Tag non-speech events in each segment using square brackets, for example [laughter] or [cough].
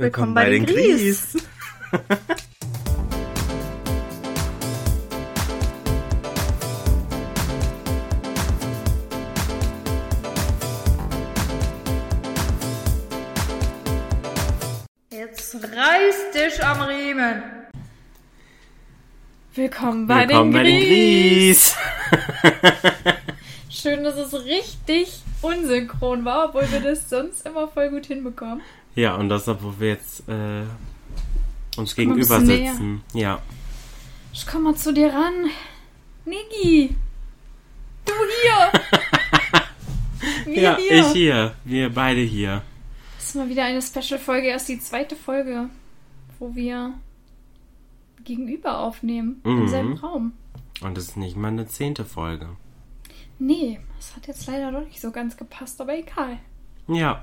Willkommen bei, den Gries. [laughs] Jetzt reiß dich am Riemen. Willkommen bei Willkommen den bei den. Gries. [laughs] Schön, dass es richtig unsynchron war, obwohl wir das sonst immer voll gut hinbekommen. Ja, und das, obwohl wir jetzt äh, uns gegenüber sitzen. Ja. Ich komm mal zu dir ran. Niggi. Du hier. [laughs] Wir ja, hier. ich hier. Wir beide hier. Das ist mal wieder eine Special-Folge, erst die zweite Folge, wo wir gegenüber aufnehmen. Im Mhm. selben Raum. Und es ist nicht mal eine zehnte Folge. Nee, das hat jetzt leider doch nicht so ganz gepasst, aber egal. Ja.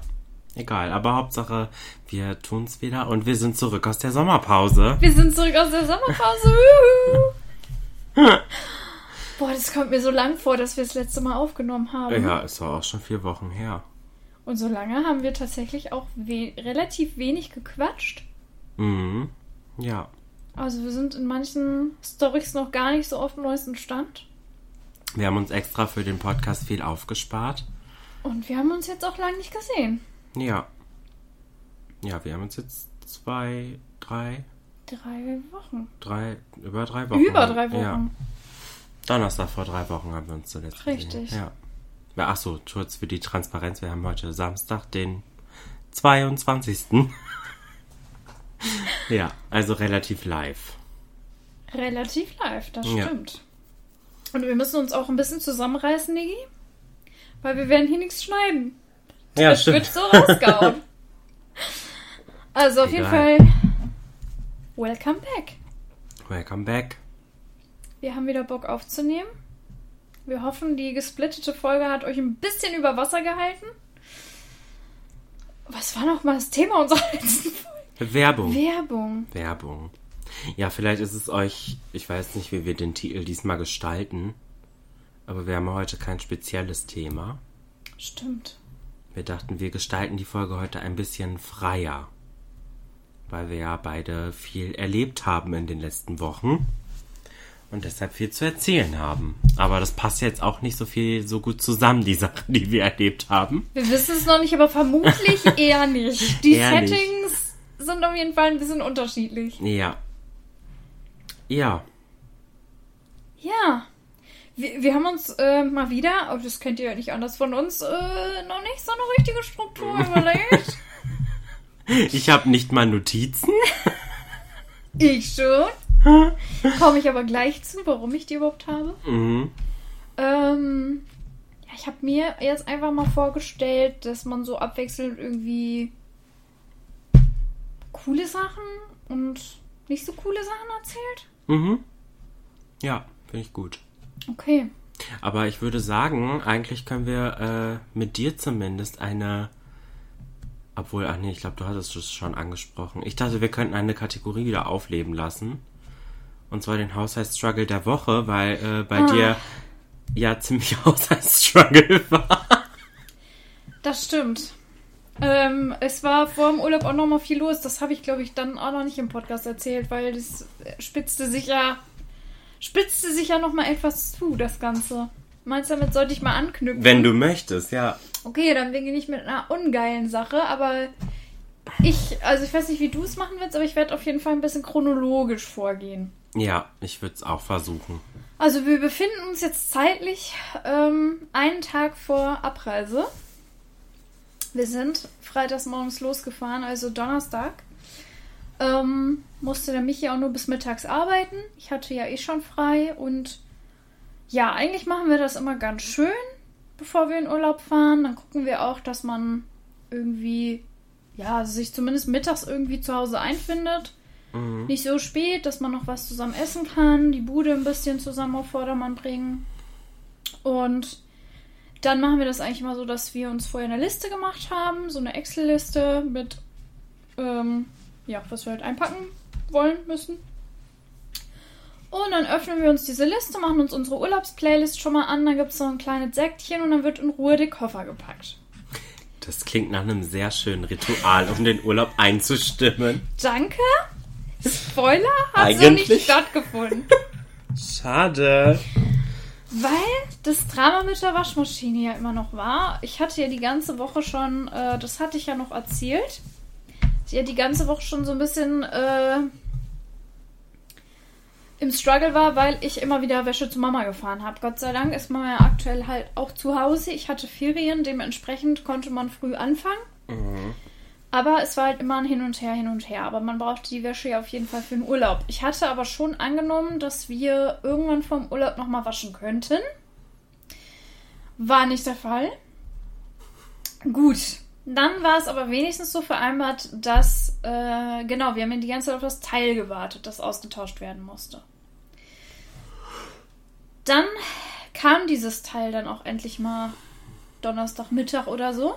Egal, aber Hauptsache, wir tun's wieder und wir sind zurück aus der Sommerpause. Wir sind zurück aus der Sommerpause. [laughs] Boah, das kommt mir so lang vor, dass wir das letzte Mal aufgenommen haben. Ja, es war auch schon vier Wochen her. Und so lange haben wir tatsächlich auch we relativ wenig gequatscht. Mhm. Ja. Also wir sind in manchen Storys noch gar nicht so auf dem neuesten Stand. Wir haben uns extra für den Podcast viel aufgespart. Und wir haben uns jetzt auch lange nicht gesehen. Ja. Ja, wir haben uns jetzt zwei, drei, Drei Wochen. drei, über drei Wochen. Über drei Wochen. Ja. Donnerstag vor drei Wochen haben wir uns zuletzt Richtig. gesehen. Ja. ja. Ach so, kurz für die Transparenz. Wir haben heute Samstag, den 22. [laughs] ja, also relativ live. Relativ live, das Ja. stimmt. Und wir müssen uns auch ein bisschen zusammenreißen, Nigi. Weil wir werden hier nichts schneiden. Ja, das wird so rausgehauen. [laughs] also auf jeden Egal. Fall, welcome back. Welcome back. Wir haben wieder Bock aufzunehmen. Wir hoffen, die gesplittete Folge hat euch ein bisschen über Wasser gehalten. Was war noch mal das Thema unserer [laughs] letzten Folge? Werbung. Werbung. Werbung. Ja, vielleicht ist es euch, ich weiß nicht, wie wir den Titel diesmal gestalten, aber wir haben heute kein spezielles Thema. Stimmt. Wir dachten, wir gestalten die Folge heute ein bisschen freier, weil wir ja beide viel erlebt haben in den letzten Wochen und deshalb viel zu erzählen haben. Aber das passt jetzt auch nicht so viel so gut zusammen, die Sachen, die wir erlebt haben. Wir wissen es noch nicht, aber vermutlich [laughs] eher nicht. Die Eher nicht. Settings sind auf jeden Fall ein bisschen unterschiedlich. Ja. Ja. Ja. Wir, wir haben uns äh, mal wieder, aber das kennt ihr ja nicht anders von uns, äh, noch nicht so eine richtige Struktur [laughs] überlegt. Ich habe nicht mal Notizen. [laughs] ich schon. [laughs] Komme ich aber gleich zu, warum ich die überhaupt habe. Mhm. Ähm, ja, ich habe mir jetzt einfach mal vorgestellt, dass man so abwechselnd irgendwie coole Sachen und nicht so coole Sachen erzählt. Mhm. Ja, finde ich gut. Okay. Aber ich würde sagen, eigentlich können wir äh, mit dir zumindest eine. Obwohl, ach nee, ich glaube, du hattest es schon angesprochen. Ich dachte, wir könnten eine Kategorie wieder aufleben lassen. Und zwar den Haushaltsstruggle der Woche, weil äh, bei Ah. dir ja ziemlich [laughs] Haushaltsstruggle war. Das stimmt. Ähm, es war vor dem Urlaub auch noch mal viel los. Das habe ich, glaube ich, dann auch noch nicht im Podcast erzählt, weil das spitzte sich ja, spitzte sich ja noch mal etwas zu, das Ganze. Meinst du, damit sollte ich mal anknüpfen? Wenn du möchtest, ja. Okay, dann beginne ich mit einer ungeilen Sache, aber ich, also ich weiß nicht, wie du es machen willst, aber ich werde auf jeden Fall ein bisschen chronologisch vorgehen. Ja, ich würde es auch versuchen. Also wir befinden uns jetzt zeitlich ähm, einen Tag vor Abreise. Wir sind freitags morgens losgefahren, also Donnerstag. Ähm, musste der Michi auch nur bis mittags arbeiten. Ich hatte ja eh schon frei und ja, eigentlich machen wir das immer ganz schön, bevor wir in Urlaub fahren. Dann gucken wir auch, dass man irgendwie, ja, sich zumindest mittags irgendwie zu Hause einfindet. Mhm. Nicht so spät, dass man noch was zusammen essen kann, die Bude ein bisschen zusammen auf Vordermann bringen. Und dann machen wir das eigentlich mal so, dass wir uns vorher eine Liste gemacht haben, so eine Excel-Liste mit, ähm, ja, was wir halt einpacken wollen müssen. Und dann öffnen wir uns diese Liste, machen uns unsere Urlaubsplaylist schon mal an, dann gibt es so ein kleines Säckchen und dann wird in Ruhe der Koffer gepackt. Das klingt nach einem sehr schönen Ritual, um den Urlaub einzustimmen. Danke. Spoiler hat so Eigentlich- nicht stattgefunden. Schade. Weil das Drama mit der Waschmaschine ja immer noch war. Ich hatte ja die ganze Woche schon, äh, das hatte ich ja noch erzählt. Ja die ganze Woche schon so ein bisschen äh, im Struggle war, weil ich immer wieder Wäsche zu Mama gefahren habe. Gott sei Dank ist Mama ja aktuell halt auch zu Hause. Ich hatte Ferien, dementsprechend konnte man früh anfangen. Aber es war halt immer ein Hin und Her, hin und her. Aber man brauchte die Wäsche ja auf jeden Fall für den Urlaub. Ich hatte aber schon angenommen, dass wir irgendwann vom Urlaub nochmal waschen könnten. War nicht der Fall. Gut. Dann war es aber wenigstens so vereinbart, dass, äh, genau, wir haben die ganze Zeit auf das Teil gewartet, das ausgetauscht werden musste. Dann kam dieses Teil dann auch endlich mal Donnerstagmittag oder so.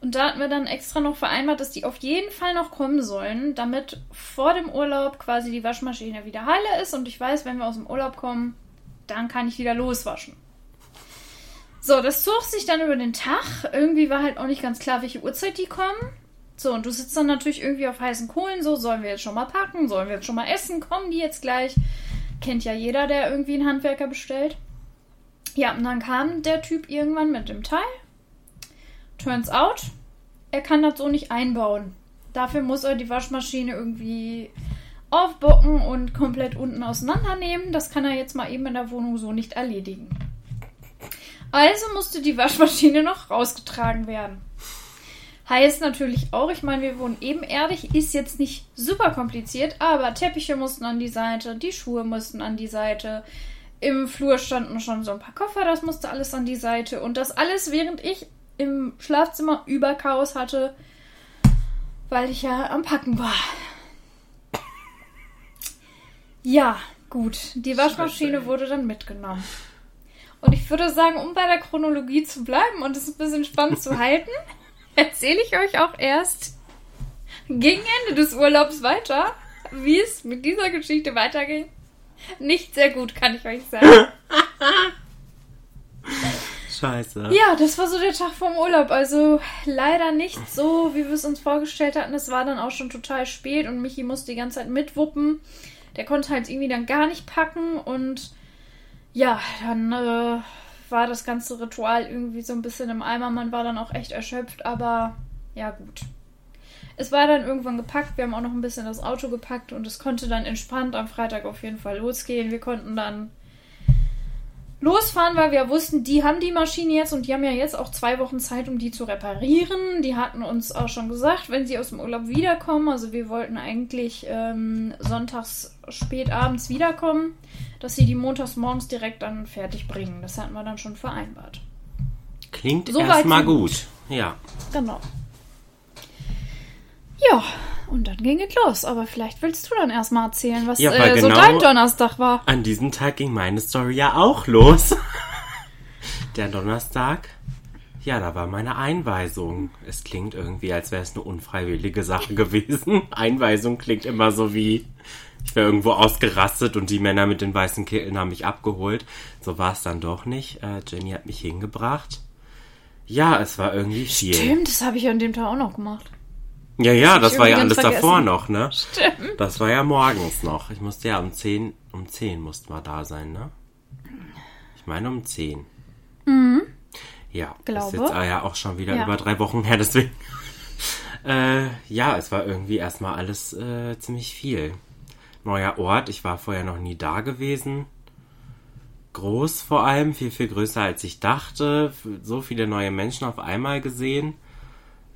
Und da hatten wir dann extra noch vereinbart, dass die auf jeden Fall noch kommen sollen, damit vor dem Urlaub quasi die Waschmaschine wieder heile ist und ich weiß, wenn wir aus dem Urlaub kommen, dann kann ich wieder loswaschen. So, das zog sich dann über den Tag. Irgendwie war halt auch nicht ganz klar, welche Uhrzeit die kommen. So, und du sitzt dann natürlich irgendwie auf heißen Kohlen. So, sollen wir jetzt schon mal packen? Sollen wir jetzt schon mal essen? Kommen die jetzt gleich? Kennt ja jeder, der irgendwie einen Handwerker bestellt. Ja, und dann kam der Typ irgendwann mit dem Teil. Turns out, er kann das so nicht einbauen. Dafür muss er die Waschmaschine irgendwie aufbocken und komplett unten auseinandernehmen. Das kann er jetzt mal eben in der Wohnung so nicht erledigen. Also musste die Waschmaschine noch rausgetragen werden. Heißt natürlich auch, ich meine, wir wohnen ebenerdig, ist jetzt nicht super kompliziert, aber Teppiche mussten an die Seite, die Schuhe mussten an die Seite. Im Flur standen schon so ein paar Koffer, das musste alles an die Seite. Und das alles, während ich im Schlafzimmer Überchaos hatte, weil ich ja am Packen war. Ja, gut. Die Waschmaschine wurde dann mitgenommen. Und ich würde sagen, um bei der Chronologie zu bleiben und es ein bisschen spannend zu halten, [laughs] erzähle ich euch auch erst gegen Ende des Urlaubs weiter, wie es mit dieser Geschichte weiterging. Nicht sehr gut, kann ich euch sagen. [laughs] Scheiße. Ja, das war so der Tag vom Urlaub. Also leider nicht so, wie wir es uns vorgestellt hatten. Es war dann auch schon total spät und Michi musste die ganze Zeit mitwuppen. Der konnte halt irgendwie dann gar nicht packen und ja, dann äh, war das ganze Ritual irgendwie so ein bisschen im Eimer. Man war dann auch echt erschöpft, aber ja gut. Es war dann irgendwann gepackt. Wir haben auch noch ein bisschen das Auto gepackt und es konnte dann entspannt am Freitag auf jeden Fall losgehen. Wir konnten dann losfahren, weil wir wussten, die haben die Maschine jetzt und die haben ja jetzt auch zwei Wochen Zeit, um die zu reparieren. Die hatten uns auch schon gesagt, wenn sie aus dem Urlaub wiederkommen, also wir wollten eigentlich ähm, sonntags spät abends wiederkommen, dass sie die montags morgens direkt dann fertig bringen. Das hatten wir dann schon vereinbart. Klingt So erstmal gut. gut. Ja. Genau. Ja, und dann ging es los. Aber vielleicht willst du dann erstmal erzählen, was Ja, äh, so genau- dein Donnerstag war. An diesem Tag ging meine Story ja auch los. [laughs] Der Donnerstag. Ja, da war meine Einweisung. Es klingt irgendwie, als wäre es eine unfreiwillige Sache gewesen. [laughs] Einweisung klingt immer so wie, ich wäre irgendwo ausgerastet und die Männer mit den weißen Kitteln haben mich abgeholt. So war es dann doch nicht. Äh, Jenny hat mich hingebracht. Ja, es war irgendwie viel. Stimmt, das habe ich an dem Tag auch noch gemacht. Ja, ja, ich das war ja alles ganz davor vergessen. noch, ne? Stimmt. Das war ja morgens noch. Ich musste ja um 10, um 10 mussten wir da sein, ne? Ich meine um 10. Ja, ist Glaube. jetzt ja auch schon wieder Ja. über drei Wochen her, [laughs] deswegen. äh, ja, es war irgendwie erstmal alles äh, ziemlich viel. Neuer Ort, ich war vorher noch nie da gewesen. Groß vor allem, viel, viel größer als ich dachte. So viele neue Menschen auf einmal gesehen.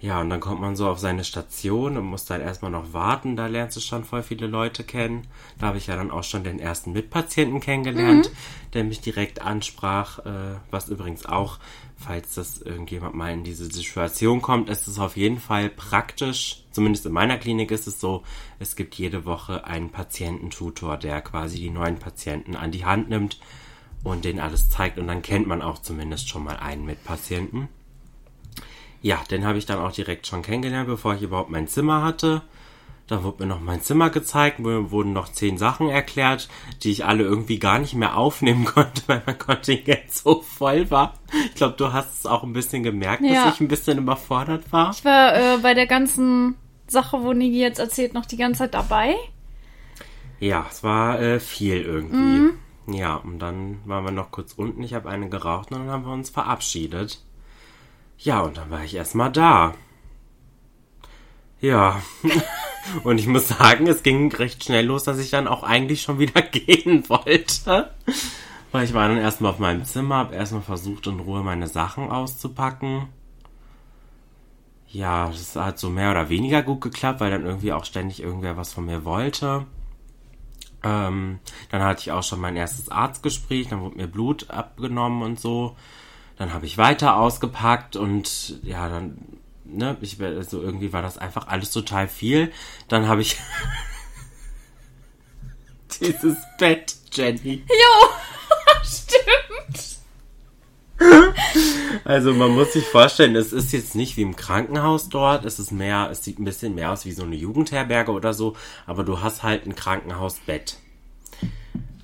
Ja, und dann kommt man so auf seine Station und muss dann erstmal noch warten. Da lernst du schon voll viele Leute kennen. Da habe ich ja dann auch schon den ersten Mitpatienten kennengelernt, der mich direkt ansprach. Äh, was übrigens auch, falls das irgendjemand mal in diese Situation kommt, ist es auf jeden Fall praktisch. Zumindest in meiner Klinik ist es so, es gibt jede Woche einen Patiententutor, der quasi die neuen Patienten an die Hand nimmt und denen alles zeigt. Und dann kennt man auch zumindest schon mal einen Mitpatienten. Ja, den habe ich dann auch direkt schon kennengelernt, bevor ich überhaupt mein Zimmer hatte. Da wurde mir noch mein Zimmer gezeigt, mir wurden noch zehn Sachen erklärt, die ich alle irgendwie gar nicht mehr aufnehmen [laughs] konnte, weil mein Kontingent so voll war. Ich glaube, du hast es auch ein bisschen gemerkt, Ja. dass ich ein bisschen überfordert war. Ich war äh, bei der ganzen Sache, wo Niki jetzt erzählt, noch die ganze Zeit dabei. Ja, es war äh, viel irgendwie. Ja, und dann waren wir noch kurz unten. Ich habe eine geraucht und dann haben wir uns verabschiedet. Ja, und dann war ich erstmal da. Ja. [laughs] und ich muss sagen, es ging recht schnell los, dass ich dann auch eigentlich schon wieder [laughs] gehen wollte. Weil ich war dann erstmal auf meinem Zimmer, habe erstmal versucht, in Ruhe meine Sachen auszupacken. Ja, das hat so mehr oder weniger gut geklappt, weil dann irgendwie auch ständig irgendwer was von mir wollte. Ähm, dann hatte ich auch schon mein erstes Arztgespräch, dann wurde mir Blut abgenommen und so. Dann habe ich weiter ausgepackt und ja, dann, ne, ich, also irgendwie war das einfach alles total viel. Dann habe ich [laughs] dieses Bett, Jenny. Jo, [laughs] stimmt. Also man muss sich vorstellen, es ist jetzt nicht wie im Krankenhaus dort, es ist mehr, es sieht ein bisschen mehr aus wie so eine Jugendherberge oder so, aber du hast halt ein Krankenhausbett.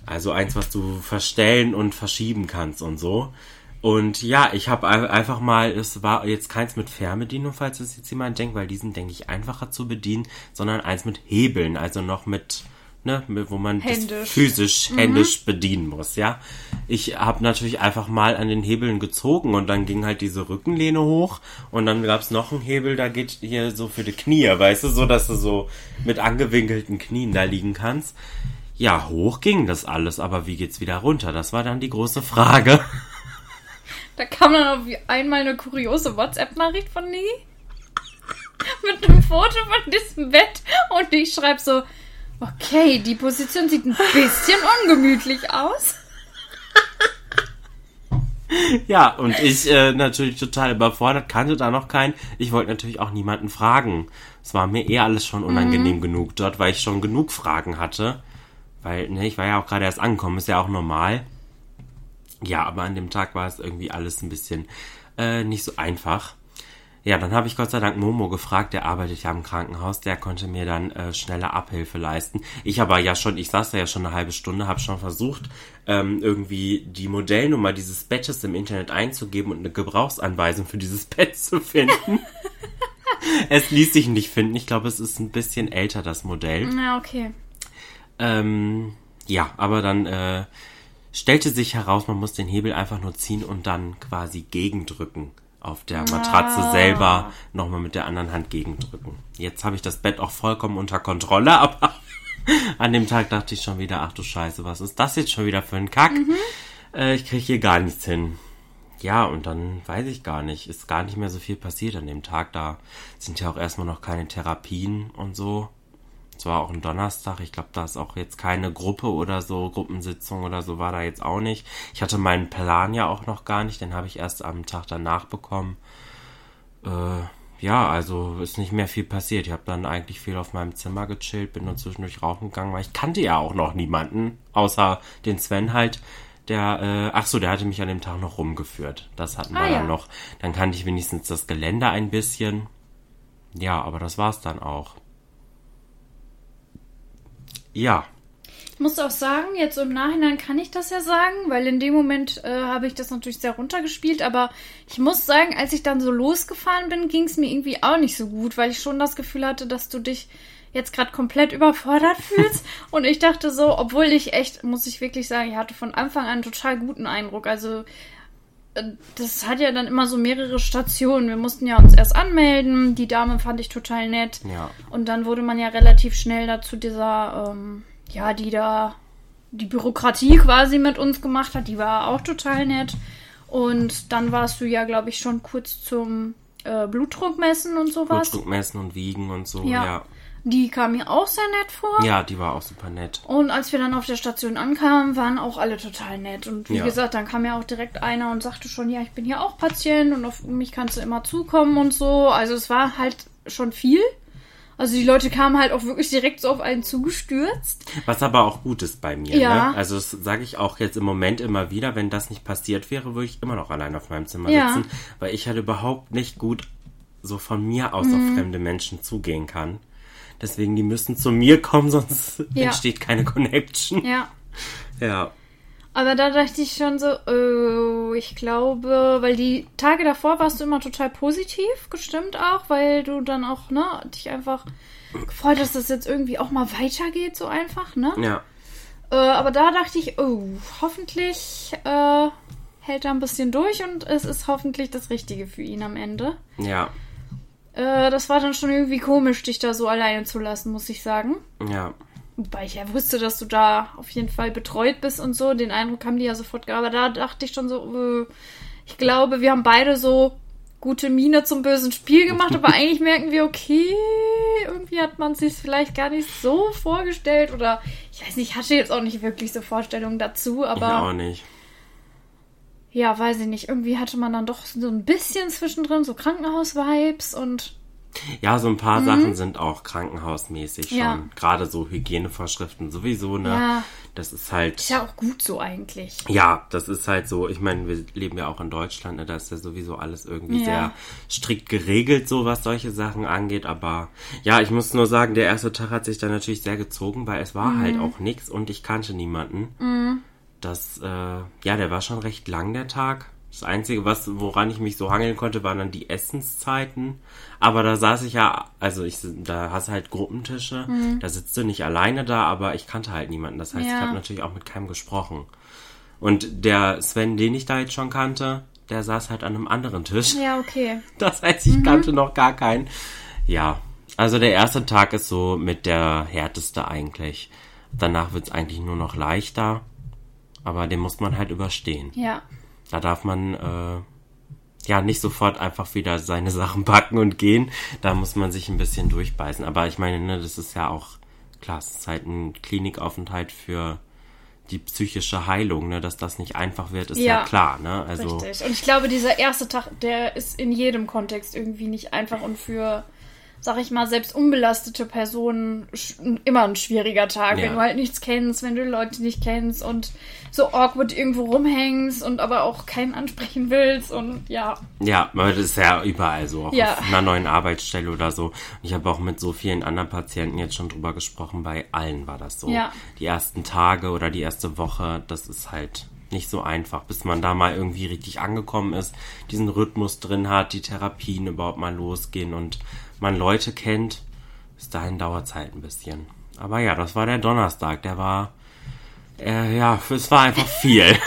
Also eins, was du verstellen und verschieben kannst und so. Und ja, ich habe einfach mal, es war jetzt keins mit Fernbedienung, falls es jetzt jemand denkt, weil die sind, denke ich, einfacher zu bedienen, sondern eins mit Hebeln, also noch mit, ne, mit, wo man das Händisch. physisch, händisch bedienen muss, ja. Ich habe natürlich einfach mal an den Hebeln gezogen und dann ging halt diese Rückenlehne hoch und dann gab's noch einen Hebel, da geht hier so für die Knie, weißt du, so dass du so mit angewinkelten Knien da liegen kannst. Ja, hoch ging das alles, aber wie geht's wieder runter? Das war dann die große Frage. [laughs] Da kam dann auf einmal eine kuriose WhatsApp-Nachricht von Niki. [laughs] Mit einem Foto von diesem Bett. Und ich schreibe so, okay, die Position sieht ein bisschen ungemütlich aus. Ja, und ich äh, natürlich total überfordert, kannte da noch keinen. Ich wollte natürlich auch niemanden fragen. Es war mir eh alles schon unangenehm genug dort, weil ich schon genug Fragen hatte. Weil, ne, ich war ja auch gerade erst angekommen, ist ja auch normal. Ja, aber an dem Tag war es irgendwie alles ein bisschen äh, nicht so einfach. Ja, dann habe ich Gott sei Dank Momo gefragt, der arbeitet ja im Krankenhaus, der konnte mir dann äh, schnelle Abhilfe leisten. Ich aber ja schon, ich saß da ja schon eine halbe Stunde, habe schon versucht, ähm, irgendwie die Modellnummer dieses Bettes im Internet einzugeben und eine Gebrauchsanweisung für dieses [laughs] Bett zu finden. [laughs] es ließ sich nicht finden. Ich glaube, es ist ein bisschen älter, das Modell. Na, okay. Ähm, ja, aber dann äh, stellte sich heraus, man muss den Hebel einfach nur ziehen und dann quasi gegendrücken. Auf der Matratze Ah. selber nochmal mit der anderen Hand gegendrücken. Jetzt habe ich das Bett auch vollkommen unter Kontrolle, [laughs] aber an dem Tag dachte ich schon wieder, ach du Scheiße, was ist das jetzt schon wieder für ein Kack? Äh, ich kriege hier gar nichts hin. Ja, und dann weiß ich gar nicht, ist gar nicht mehr so viel passiert an dem Tag. Da sind ja auch erstmal noch keine Therapien und so. Es war auch ein Donnerstag. Ich glaube, da ist auch jetzt keine Gruppe oder so, Gruppensitzung oder so war da jetzt auch nicht. Ich hatte meinen Plan ja auch noch gar nicht, den habe ich erst am Tag danach bekommen. Äh, ja, also ist nicht mehr viel passiert. Ich habe dann eigentlich viel auf meinem Zimmer gechillt, bin nur zwischendurch rauchen gegangen, weil ich kannte ja auch noch niemanden, außer den Sven halt. Der, äh, ach so, der hatte mich an dem Tag noch rumgeführt. Das hatten wir Ah, dann ja. noch. Dann kannte ich wenigstens das Gelände ein bisschen. Ja, aber das war's dann auch. Ja, Ich muss auch sagen, jetzt im Nachhinein kann ich das ja sagen, weil in dem Moment äh, habe ich das natürlich sehr runtergespielt, aber ich muss sagen, als ich dann so losgefahren bin, ging es mir irgendwie auch nicht so gut, weil ich schon das Gefühl hatte, dass du dich jetzt gerade komplett überfordert [laughs] fühlst. Und ich dachte so, obwohl ich echt, muss ich wirklich sagen, ich hatte von Anfang an einen total guten Eindruck. Also das hat ja dann immer so mehrere Stationen. Wir mussten ja uns erst anmelden. Die Dame fand ich total nett. ja. Und dann wurde man ja relativ schnell dazu dieser, ähm, ja, die da die Bürokratie quasi mit uns gemacht hat, die war auch total nett. Und dann warst du ja, glaube ich, schon kurz zum äh, Blutdruck messen und sowas. Blutdruck messen und wiegen und so, Ja. ja. Die kam mir auch sehr nett vor. Ja, die war auch super nett. Und als wir dann auf der Station ankamen, waren auch alle total nett. Und wie Ja. gesagt, dann kam ja auch direkt einer und sagte schon, ja, ich bin hier auch Patient und auf mich kannst du immer zukommen und so. Also es war halt schon viel. Also die Leute kamen halt auch wirklich direkt so auf einen zugestürzt. Was aber auch gut ist bei mir. Ja. Ne? Also das sage ich auch jetzt im Moment immer wieder. Wenn das nicht passiert wäre, würde ich immer noch allein auf meinem Zimmer Ja. sitzen, weil ich halt überhaupt nicht gut so von mir aus Mhm. auf fremde Menschen zugehen kann. Deswegen, die müssen zu mir kommen, [laughs] sonst Ja. entsteht keine Connection. Ja. Ja. Aber da dachte ich schon so, oh, ich glaube, weil die Tage davor warst du immer total positiv gestimmt auch, weil du dann auch, ne, dich einfach gefreut hast, dass das jetzt irgendwie auch mal weitergeht, so einfach, ne? Ja. Äh, aber da dachte ich, oh, hoffentlich äh, hält er ein bisschen durch und es ist hoffentlich das Richtige für ihn am Ende. Ja. Äh, das war dann schon irgendwie komisch, dich da so alleine zu lassen, muss ich sagen. Ja. Wobei ich ja wusste, dass du da auf jeden Fall betreut bist und so. Den Eindruck haben die ja sofort gehabt. Aber da dachte ich schon so, äh, ich glaube, wir haben beide so gute Miene zum bösen Spiel gemacht, aber [laughs] eigentlich merken wir, okay, irgendwie hat man sich vielleicht gar nicht so vorgestellt oder ich weiß nicht, ich hatte jetzt auch nicht wirklich so Vorstellungen dazu, Ich auch aber nicht. Ja, weiß ich nicht, irgendwie hatte man dann doch so ein bisschen zwischendrin so Krankenhaus-Vibes und Ja, so ein paar Sachen sind auch krankenhausmäßig schon. Mhm. Ja. Gerade so Hygienevorschriften sowieso, ne? Ja. Das ist halt. ist ja auch gut so eigentlich. Ja, das ist halt so, ich meine, wir leben ja auch in Deutschland, ne, da ist ja sowieso alles irgendwie Ja. sehr strikt geregelt, so was solche Sachen angeht. Aber ja, ich muss nur sagen, der erste Tag hat sich dann natürlich sehr gezogen, weil es war Mhm. halt auch nix und ich kannte niemanden. Das, äh, ja, der war schon recht lang, der Tag. Das Einzige, was, woran ich mich so hangeln konnte, waren dann die Essenszeiten. Aber da saß ich ja, also ich, da hast du halt Gruppentische, da sitzt du nicht alleine da, aber ich kannte halt niemanden. Das heißt, ich Ja. habe natürlich auch mit keinem gesprochen. Und der Sven, den ich da jetzt schon kannte, der saß halt an einem anderen Tisch. Ja, okay. [laughs] Das heißt, ich kannte noch gar keinen. Ja, also der erste Tag ist so mit der härteste eigentlich. Danach wird's eigentlich nur noch leichter. Aber den muss man halt überstehen. Ja. Da darf man äh, ja nicht sofort einfach wieder seine [laughs] Sachen packen und gehen. Da muss man sich ein bisschen durchbeißen. Aber ich meine, ne, das ist ja auch klar, es ist halt ein Klinikaufenthalt für die psychische Heilung, ne, dass das nicht einfach wird, ist ja, Ja. klar, ne? Also Richtig. Und ich glaube, dieser erste Tag, der ist in jedem Kontext irgendwie nicht einfach und für, sag ich mal, selbst unbelastete Personen immer ein schwieriger Tag, Ja. wenn du halt nichts kennst, wenn du Leute nicht kennst und so awkward irgendwo rumhängst und aber auch keinen ansprechen willst und ja. Ja, das ist ja überall so, auch Ja. auf einer neuen Arbeitsstelle oder so. Ich habe auch mit so vielen anderen Patienten jetzt schon drüber gesprochen, bei allen war das so. Ja. Die ersten Tage oder die erste Woche, das ist halt nicht so einfach, bis man da mal irgendwie richtig angekommen ist, diesen Rhythmus drin hat, die Therapien überhaupt mal losgehen und man Leute kennt. Bis dahin dauert es halt ein bisschen. Aber ja, das war der Donnerstag, der war, äh, ja, es war einfach viel. [laughs] [laughs]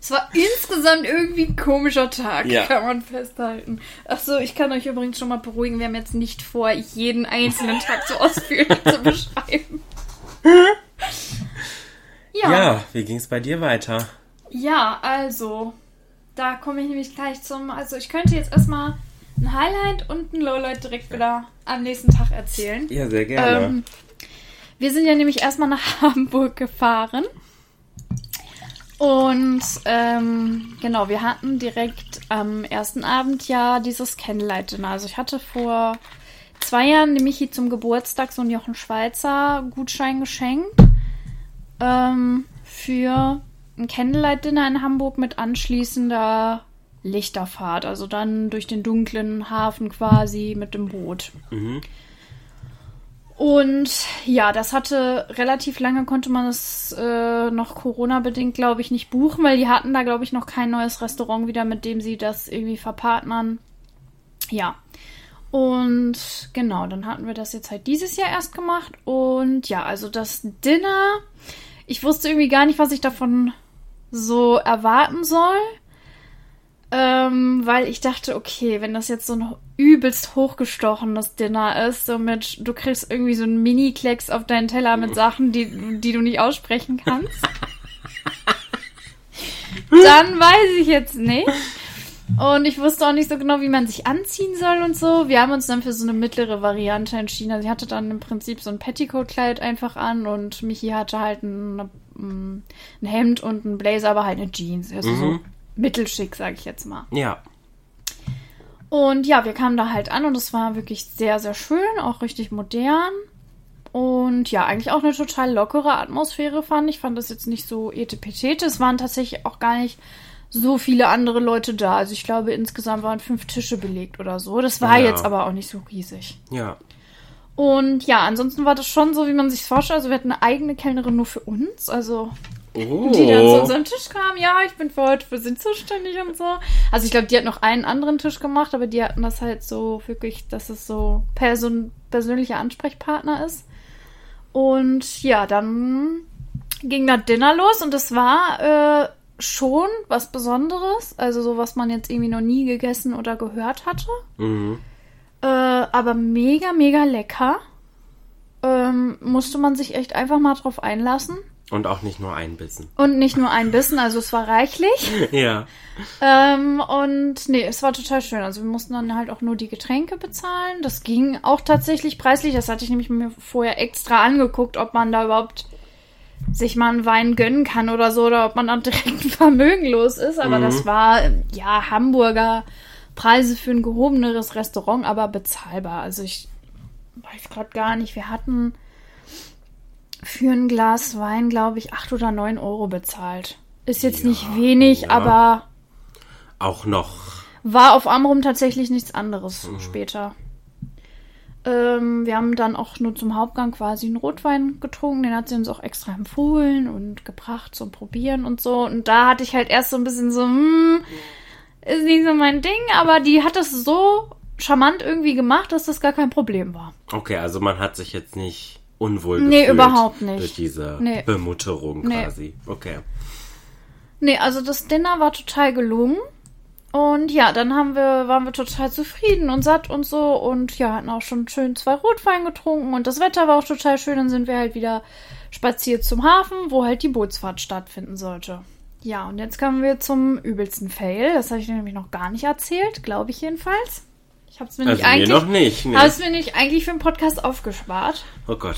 Es war insgesamt irgendwie ein komischer Tag, Ja. kann man festhalten. Achso, ich kann euch übrigens schon mal beruhigen, wir haben jetzt nicht vor, jeden einzelnen Tag so ausführlich [laughs] zu beschreiben. Ja. ja, wie ging's bei dir weiter? Ja, also, da komme ich nämlich gleich zum. Also, ich könnte jetzt erstmal ein Highlight und ein Lowlight direkt wieder am nächsten Tag erzählen. Ja, sehr gerne. Ähm, wir sind ja nämlich erstmal nach [laughs] Hamburg gefahren. Und ähm, genau, wir hatten direkt am ersten Abend ja dieses Candlelight-Dinner. Also ich hatte vor zwei Jahren dem Michi zum Geburtstag so einen Jochen Schweizer Gutschein geschenkt. Ähm, für ein Candlelight-Dinner in Hamburg mit anschließender Lichterfahrt. Also dann durch den dunklen Hafen quasi mit dem Boot. Und ja, das hatte relativ lange, konnte man es äh, noch Corona-bedingt, glaube ich, nicht buchen, weil die hatten da, glaube ich, noch kein neues Restaurant wieder, mit dem sie das irgendwie verpartnern. Ja. Und genau, dann hatten wir das jetzt halt dieses Jahr erst gemacht. Und ja, also das Dinner, ich wusste irgendwie gar nicht, was ich davon so erwarten soll. Ähm, weil ich dachte, okay, wenn das jetzt so ein übelst hochgestochenes Dinner ist, so mit, du kriegst irgendwie so einen Mini-Klecks auf deinen Teller mit Sachen, die, die du nicht aussprechen kannst. [laughs] Dann weiß ich jetzt nicht. Und ich wusste auch nicht so genau, wie man sich anziehen soll und so. Wir haben uns dann für so eine mittlere Variante entschieden. Also ich hatte dann im Prinzip so ein Petticoat-Kleid einfach an und Michi hatte halt ein, ein Hemd und ein Blazer, aber halt eine Jeans. Also so mittelschick, sag ich jetzt mal. Ja. Und ja, wir kamen da halt an und es war wirklich sehr, sehr schön, auch richtig modern. Und ja, eigentlich auch eine total lockere Atmosphäre fand ich. Fand das jetzt nicht so etepetete. Es waren tatsächlich auch gar nicht so viele andere Leute da. Also ich glaube, insgesamt waren fünf Tische belegt oder so. Das war Ja. jetzt aber auch nicht so riesig. Ja. Und ja, ansonsten war das schon so, wie man sich vorstellt. Also wir hatten eine eigene Kellnerin nur für uns. Also Oh. die dann zu unserem Tisch kam, ja, ich bin für heute für sie zuständig und so. Also ich glaube, die hat noch einen anderen Tisch gemacht, aber die hatten das halt so wirklich, dass es so person persönlicher Ansprechpartner ist. Und ja, dann ging das Dinner los und es war äh, schon was Besonderes. Also so, was man jetzt irgendwie noch nie gegessen oder gehört hatte. Mhm. Äh, aber mega, mega lecker. Ähm, musste man sich echt einfach mal drauf einlassen. Und auch nicht nur ein Bissen. Und nicht nur ein Bissen, also es war reichlich. [laughs] Ja. Ähm, und nee, es war total schön. Also wir mussten dann halt auch nur die Getränke bezahlen. Das ging auch tatsächlich preislich. Das hatte ich nämlich mir vorher extra angeguckt, ob man da überhaupt sich mal einen Wein gönnen kann oder so, oder ob man dann [laughs] direkt vermögenlos ist. Aber das war, ja, Hamburger Preise für ein gehobeneres Restaurant, aber bezahlbar. Also ich weiß gerade gar nicht. Wir hatten für ein Glas Wein, glaube ich, acht oder neun Euro bezahlt. Ist jetzt Ja, nicht wenig, ja. aber Auch noch. war auf Amrum tatsächlich nichts anderes später. Ähm, wir haben dann auch nur zum Hauptgang quasi einen Rotwein getrunken. Den hat sie uns auch extra empfohlen und gebracht zum Probieren und so. Und da hatte ich halt erst so ein bisschen so, hm, ist nicht so mein Ding. Aber die hat das so charmant irgendwie gemacht, dass das gar kein Problem war. Okay, also man hat sich jetzt nicht unwohl Nee, überhaupt nicht. Durch diese Nee. Bemutterung Nee. quasi. Okay. Nee, also das Dinner war total gelungen. Und ja, dann haben wir, waren wir total zufrieden und satt und so und ja, hatten auch schon schön zwei Rotwein getrunken und das Wetter war auch total schön. Dann sind wir halt wieder spaziert zum Hafen, wo halt die Bootsfahrt stattfinden sollte. Ja, und jetzt kommen wir zum übelsten Fail. Das habe ich nämlich noch gar nicht erzählt, glaube ich jedenfalls. Ich habe es mir Also nicht eigentlich, noch nicht. Nee. habe es mir nicht eigentlich für den Podcast aufgespart. Oh Gott.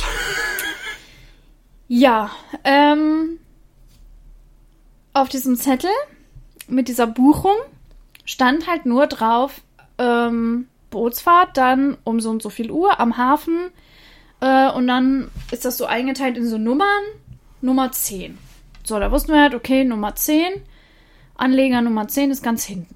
Ja, ähm, auf diesem Zettel mit dieser Buchung stand halt nur drauf, ähm, Bootsfahrt dann um so und so viel Uhr am Hafen. Äh, und dann ist das so eingeteilt in so Nummern. Nummer 10. So, da wussten wir halt, okay, Nummer 10. Anleger Nummer 10 ist ganz hinten.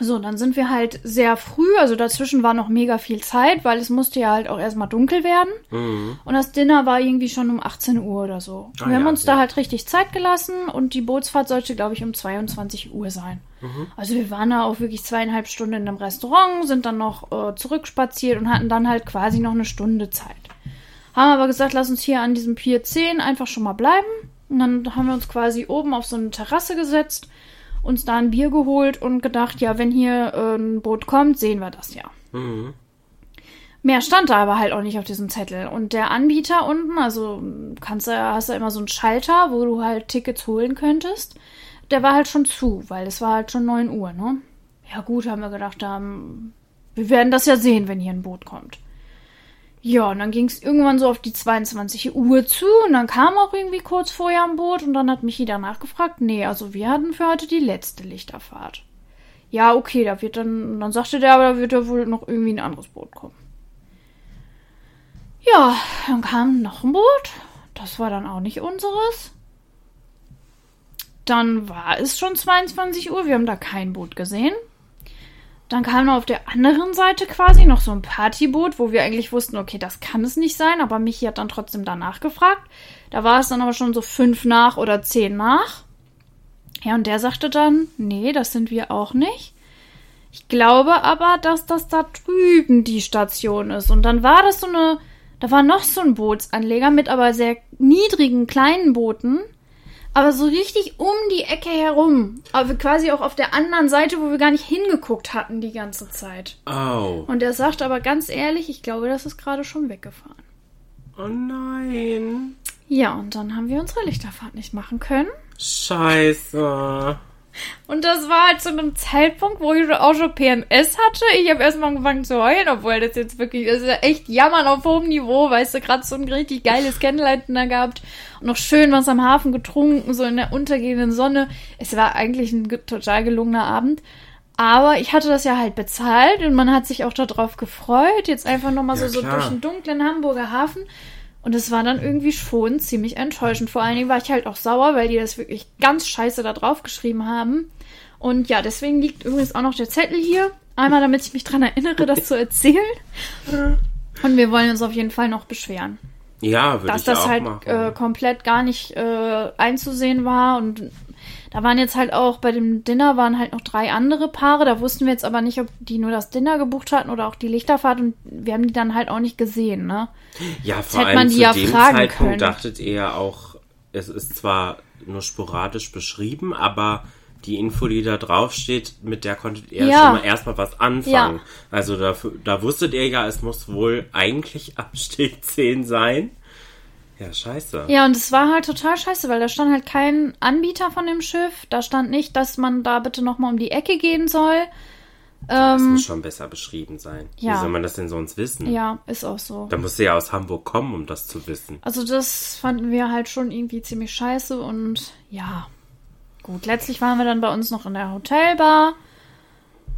So, dann sind wir halt sehr früh, also dazwischen war noch mega viel Zeit, weil es musste ja halt auch erstmal dunkel werden. Mhm. Und das Dinner war irgendwie schon um 18 Uhr oder so. Ah, wir haben ja, uns ja. da halt richtig Zeit gelassen und die Bootsfahrt sollte, glaube ich, um 22 Uhr sein. Mhm. Also wir waren da auch wirklich zweieinhalb Stunden in einem Restaurant, sind dann noch äh, zurückspaziert und hatten dann halt quasi noch eine Stunde Zeit. Haben aber gesagt, lass uns hier an diesem Pier 10 einfach schon mal bleiben. Und dann haben wir uns quasi oben auf so eine Terrasse gesetzt, uns da ein Bier geholt und gedacht, ja, wenn hier äh, ein Boot kommt, sehen wir das ja. Mhm. Mehr stand da aber halt auch nicht auf diesem Zettel. Und der Anbieter unten, also kannst du, hast du immer so einen Schalter, wo du halt Tickets holen könntest. Der war halt schon zu, weil es war halt schon 9 Uhr, ne? Ja gut, haben wir gedacht, ähm, wir werden das ja sehen, wenn hier ein Boot kommt. Ja, und dann ging es irgendwann so auf die 22 Uhr zu und dann kam auch irgendwie kurz vorher ein Boot und dann hat Michi danach gefragt, nee, also wir hatten für heute die letzte Lichterfahrt. Ja, okay, da wird dann, dann sagte der, aber da wird ja wohl noch irgendwie ein anderes Boot kommen. Ja, dann kam noch ein Boot. Das war dann auch nicht unseres. Dann war es schon 22 Uhr. Wir haben da kein Boot gesehen. Dann kam auf der anderen Seite quasi noch so ein Partyboot, wo wir eigentlich wussten, okay, das kann es nicht sein, aber Michi hat dann trotzdem danach gefragt. Da war es dann aber schon so fünf nach oder zehn nach. Ja, und der sagte dann, nee, das sind wir auch nicht. Ich glaube aber, dass das da drüben die Station ist. Und dann war das so eine, da war noch so ein Bootsanleger mit aber sehr niedrigen kleinen Booten. Aber so richtig um die Ecke herum. Aber quasi auch auf der anderen Seite, wo wir gar nicht hingeguckt hatten die ganze Zeit. Oh. Und er sagt aber ganz ehrlich, ich glaube, das ist gerade schon weggefahren. Oh nein. Ja, und dann haben wir unsere Lichterfahrt nicht machen können. Scheiße. Und das war halt zu einem Zeitpunkt, wo ich auch schon PMS hatte. Ich habe erstmal angefangen zu heulen, obwohl das jetzt wirklich, das ist ja echt Jammern auf hohem Niveau, weißt du, gerade so ein richtig geiles Candlelight-Dinner gehabt und noch schön was am Hafen getrunken, so in der untergehenden Sonne. Es war eigentlich ein total gelungener Abend. Aber ich hatte das ja halt bezahlt und man hat sich auch darauf gefreut, jetzt einfach nochmal Ja, so, so klar. durch den dunklen Hamburger Hafen. Und es war dann irgendwie schon ziemlich enttäuschend. Vor allen Dingen war ich halt auch sauer, weil die das wirklich ganz scheiße da drauf geschrieben haben. Und ja, deswegen liegt übrigens auch noch der Zettel hier. Einmal, damit ich mich dran erinnere, das zu erzählen. Und wir wollen uns auf jeden Fall noch beschweren. Ja, würde dass ich das auch halt machen. äh, komplett gar nicht äh, einzusehen war und da waren jetzt halt auch bei dem Dinner waren halt noch drei andere Paare. Da wussten wir jetzt aber nicht, ob die nur das Dinner gebucht hatten oder auch die Lichterfahrt und wir haben die dann halt auch nicht gesehen, ne? ja, vor allem man die zu ja dem fragen Zeitpunkt können. dachtet ihr ja auch, es ist zwar nur sporadisch beschrieben, aber die Info, die da draufsteht, mit der konntet ihr Ja. schon mal erstmal was anfangen. Ja. Also da, da wusstet ihr ja, es muss wohl eigentlich Absteg 10 sein. Ja, scheiße. Ja, und es war halt total scheiße, weil da stand halt kein Anbieter von dem Schiff. Da stand nicht, dass man da bitte nochmal um die Ecke gehen soll. Das Ähm, muss schon besser beschrieben sein. Wie ja. soll man das denn sonst wissen? ja, ist auch so. Da musst du ja aus Hamburg kommen, um das zu wissen. Also das fanden wir halt schon irgendwie ziemlich scheiße und ja, gut. Letztlich waren wir dann bei uns noch in der Hotelbar.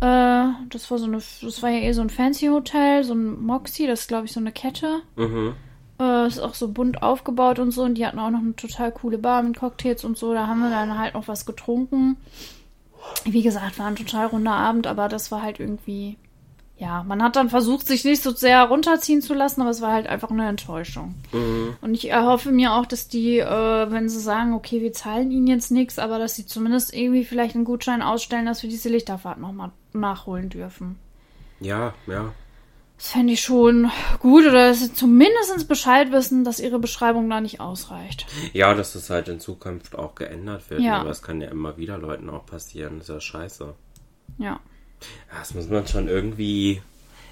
Äh, das war so eine, das war ja eh so ein fancy Hotel, so ein Moxie, das ist glaube ich so eine Kette. Mhm. Äh, ist auch so bunt aufgebaut und so und die hatten auch noch eine total coole Bar mit Cocktails und so. Da haben wir dann halt noch was getrunken. Wie gesagt, war ein total runder Abend, aber das war halt irgendwie, ja, man hat dann versucht, sich nicht so sehr runterziehen zu lassen, aber es war halt einfach eine Enttäuschung. Und ich erhoffe mir auch, dass die, äh, wenn sie sagen, okay, wir zahlen ihnen jetzt nichts, aber dass sie zumindest irgendwie vielleicht einen Gutschein ausstellen, dass wir diese Lichterfahrt nochmal nachholen dürfen. Ja, ja. Das fände ich schon gut oder dass sie zumindest Bescheid wissen, dass ihre Beschreibung da nicht ausreicht. Ja, dass das halt in Zukunft auch geändert wird. Ja. Aber es kann ja immer wieder Leuten auch passieren. Das ist ja scheiße. Ja. Das muss man schon irgendwie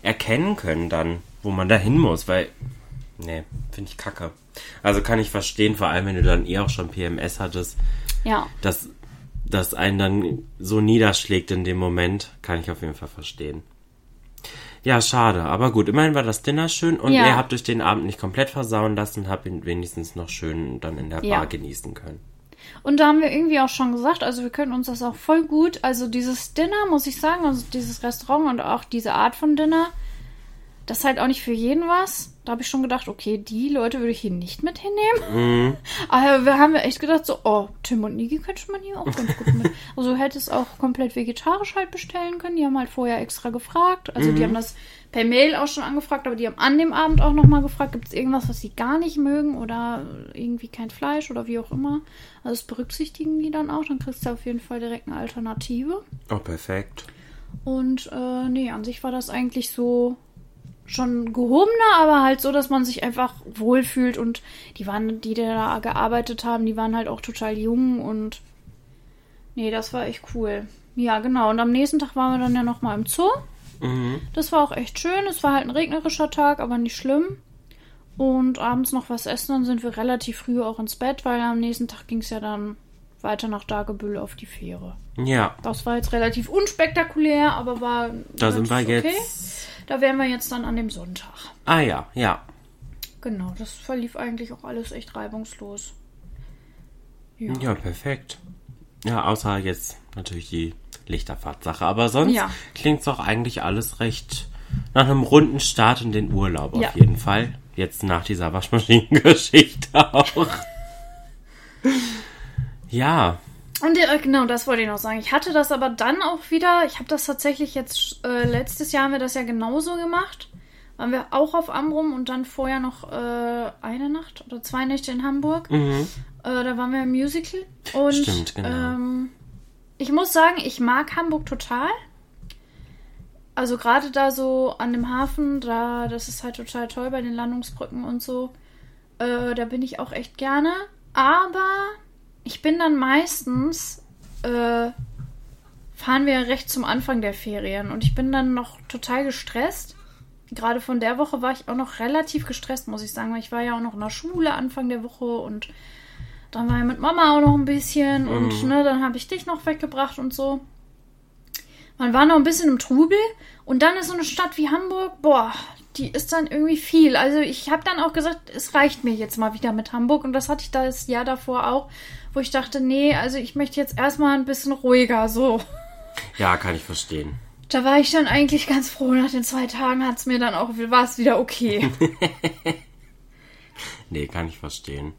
erkennen können dann, wo man da hin muss, weil. Nee, finde ich kacke. Also kann ich verstehen, vor allem wenn du dann eh auch schon PMS hattest, Ja. dass das einen dann so niederschlägt in dem Moment, kann ich auf jeden Fall verstehen. Ja, schade. Aber gut, immerhin war das Dinner schön und Ja. ihr habt euch den Abend nicht komplett versauen lassen, habt ihn wenigstens noch schön dann in der Ja. Bar genießen können. Und da haben wir irgendwie auch schon gesagt, also wir können uns das auch voll gut, also dieses Dinner, muss ich sagen, also dieses Restaurant und auch diese Art von Dinner, das ist halt auch nicht für jeden was. Da habe ich schon gedacht, okay, die Leute würde ich hier nicht mit hinnehmen. [laughs] Aber wir haben echt gedacht, so, oh, Tim und Niki könnte man hier auch ganz gut mit. [laughs] Also du hättest auch komplett vegetarisch halt bestellen können. Die haben halt vorher extra gefragt. Also die haben das per Mail auch schon angefragt, aber die haben an dem Abend auch nochmal gefragt, gibt es irgendwas, was sie gar nicht mögen oder irgendwie kein Fleisch oder wie auch immer. Also das berücksichtigen die dann auch. Dann kriegst du auf jeden Fall direkt eine Alternative. Oh, perfekt. Und äh, nee, an sich war das eigentlich so schon gehobener, aber halt so, dass man sich einfach wohlfühlt und die waren, die da gearbeitet haben, die waren halt auch total jung und nee, das war echt cool. Ja, genau. Und am nächsten Tag waren wir dann ja nochmal im Zoo. Mhm. Das war auch echt schön. Es war halt ein regnerischer Tag, aber nicht schlimm. Und abends noch was essen, dann sind wir relativ früh auch ins Bett, weil am nächsten Tag ging es ja dann weiter nach Dagebüll auf die Fähre. Ja, Das war jetzt relativ unspektakulär, aber war. da sind wir relativ jetzt. Da wären wir jetzt dann an dem Sonntag. Ah ja, ja. Genau, das verlief eigentlich auch alles echt reibungslos. Ja. Ja, perfekt. Ja, außer jetzt natürlich die Lichterfahrtsache. Aber sonst Ja. klingt's doch eigentlich alles recht nach einem runden Start in den Urlaub Ja. auf jeden Fall. Jetzt nach dieser Waschmaschinengeschichte [laughs] auch. ja, Und äh, genau, das wollte ich noch sagen. Ich hatte das aber dann auch wieder. Ich habe das tatsächlich jetzt. Äh, letztes Jahr haben wir das ja genauso gemacht. Waren wir auch auf Amrum und dann vorher noch äh, eine Nacht oder zwei Nächte in Hamburg. mhm. Äh, da waren wir im Musical. Und Stimmt, genau. ähm, ich muss sagen, ich mag Hamburg total. Also gerade da so an dem Hafen, da, das ist halt total toll bei den Landungsbrücken und so. Äh, da bin ich auch echt gerne. Aber ich bin dann meistens, äh, fahren wir recht zum Anfang der Ferien und ich bin dann noch total gestresst. Gerade von der Woche war ich auch noch relativ gestresst, muss ich sagen, weil ich war ja auch noch in der Schule Anfang der Woche und dann war ich mit Mama auch noch ein bisschen und ne, dann habe ich dich noch weggebracht und so. Man war noch ein bisschen im Trubel und dann ist so eine Stadt wie Hamburg, boah, die ist dann irgendwie viel. Also ich habe dann auch gesagt, es reicht mir jetzt mal wieder mit Hamburg und das hatte ich das Jahr davor auch, wo ich dachte, nee, also ich möchte jetzt erstmal ein bisschen ruhiger, so. ja, kann ich verstehen. Da war ich dann eigentlich ganz froh. Nach den zwei Tagen hat es mir dann auch, war es wieder okay. [laughs] Nee, kann ich verstehen.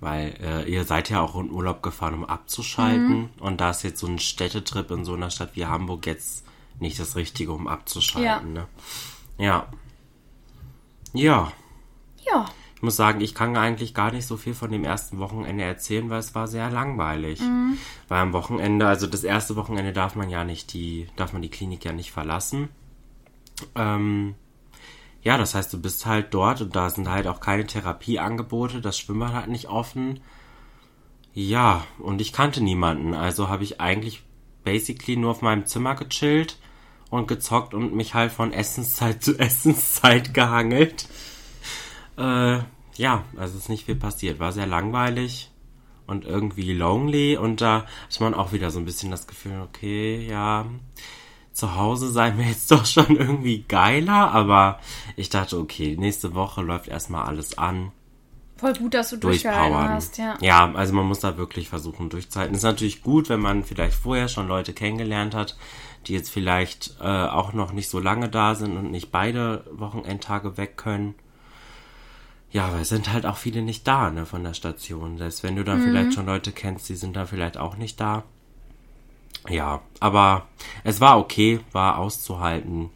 Weil äh, ihr seid ja auch in Urlaub gefahren, um abzuschalten. Und da ist jetzt so ein Städtetrip in so einer Stadt wie Hamburg jetzt nicht das Richtige, um abzuschalten. Ne? Ja. Ja, Ja. ich muss sagen, ich kann eigentlich gar nicht so viel von dem ersten Wochenende erzählen, weil es war sehr langweilig. Weil am Wochenende, also das erste Wochenende darf man ja nicht die, darf man die Klinik ja nicht verlassen. Ähm, ja, das heißt, du bist halt dort und da sind halt auch keine Therapieangebote, das Schwimmbad hat nicht offen. Ja, und ich kannte niemanden, also habe ich eigentlich basically nur auf meinem Zimmer gechillt und gezockt und mich halt von Essenszeit [laughs] zu Essenszeit gehangelt. Äh, ja, also ist nicht viel passiert. War sehr langweilig und irgendwie lonely und da hat man auch wieder so ein bisschen das Gefühl, okay, ja, zu Hause sei mir [laughs] jetzt doch schon irgendwie geiler, aber ich dachte, okay, nächste Woche läuft erstmal alles an Voll gut, dass du durchgehalten hast, ja. ja, also man muss da wirklich versuchen durchzuhalten. Ist natürlich gut, wenn man vielleicht vorher schon Leute kennengelernt hat, die jetzt vielleicht äh, auch noch nicht so lange da sind und nicht beide Wochenendtage weg können. Ja, weil es sind halt auch viele nicht da, ne, von der Station. Selbst wenn du dann vielleicht schon Leute kennst, die sind da vielleicht auch nicht da. Ja, aber es war okay, war auszuhalten.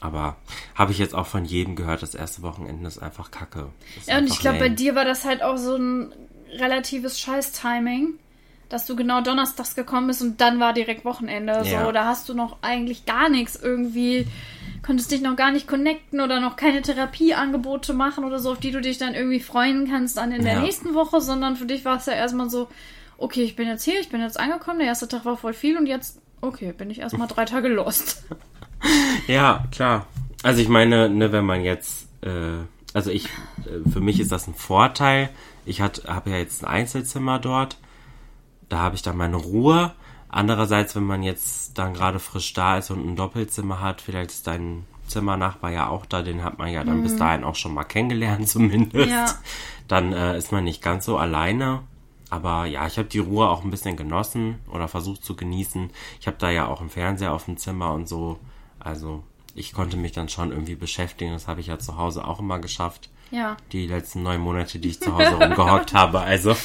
Aber habe ich jetzt auch von jedem gehört, das erste Wochenende ist einfach kacke. Ist Ja, und ich glaube, bei dir war das halt auch so ein relatives Scheiß-Timing, dass du genau donnerstags gekommen bist und dann war direkt Wochenende. Ja. So, da hast du noch eigentlich gar nichts irgendwie, konntest dich noch gar nicht connecten oder noch keine Therapieangebote machen oder so, auf die du dich dann irgendwie freuen kannst dann in der Ja. nächsten Woche, sondern für dich war es ja erstmal so, okay, ich bin jetzt hier, ich bin jetzt angekommen, der erste Tag war voll viel und jetzt, okay, bin ich erstmal drei Tage lost. [laughs] Ja, klar. Also ich meine, ne, wenn man jetzt, äh, also ich, äh, für mich ist das ein Vorteil. Ich habe ja jetzt ein Einzelzimmer dort. Da habe ich dann meine Ruhe. Andererseits, wenn man jetzt dann gerade frisch da ist und ein Doppelzimmer hat, vielleicht ist dein Zimmernachbar ja auch da, den hat man ja dann bis dahin auch schon mal kennengelernt [laughs] zumindest. Ja. Dann äh, ist man nicht ganz so alleine. Aber ja, ich habe die Ruhe auch ein bisschen genossen oder versucht zu genießen. Ich habe da ja auch einen Fernseher auf dem Zimmer und so. Also ich konnte mich dann schon irgendwie beschäftigen. Das habe ich ja zu Hause auch immer geschafft. Ja. Die letzten neun Monate, die ich zu Hause rumgehockt [laughs] habe. Also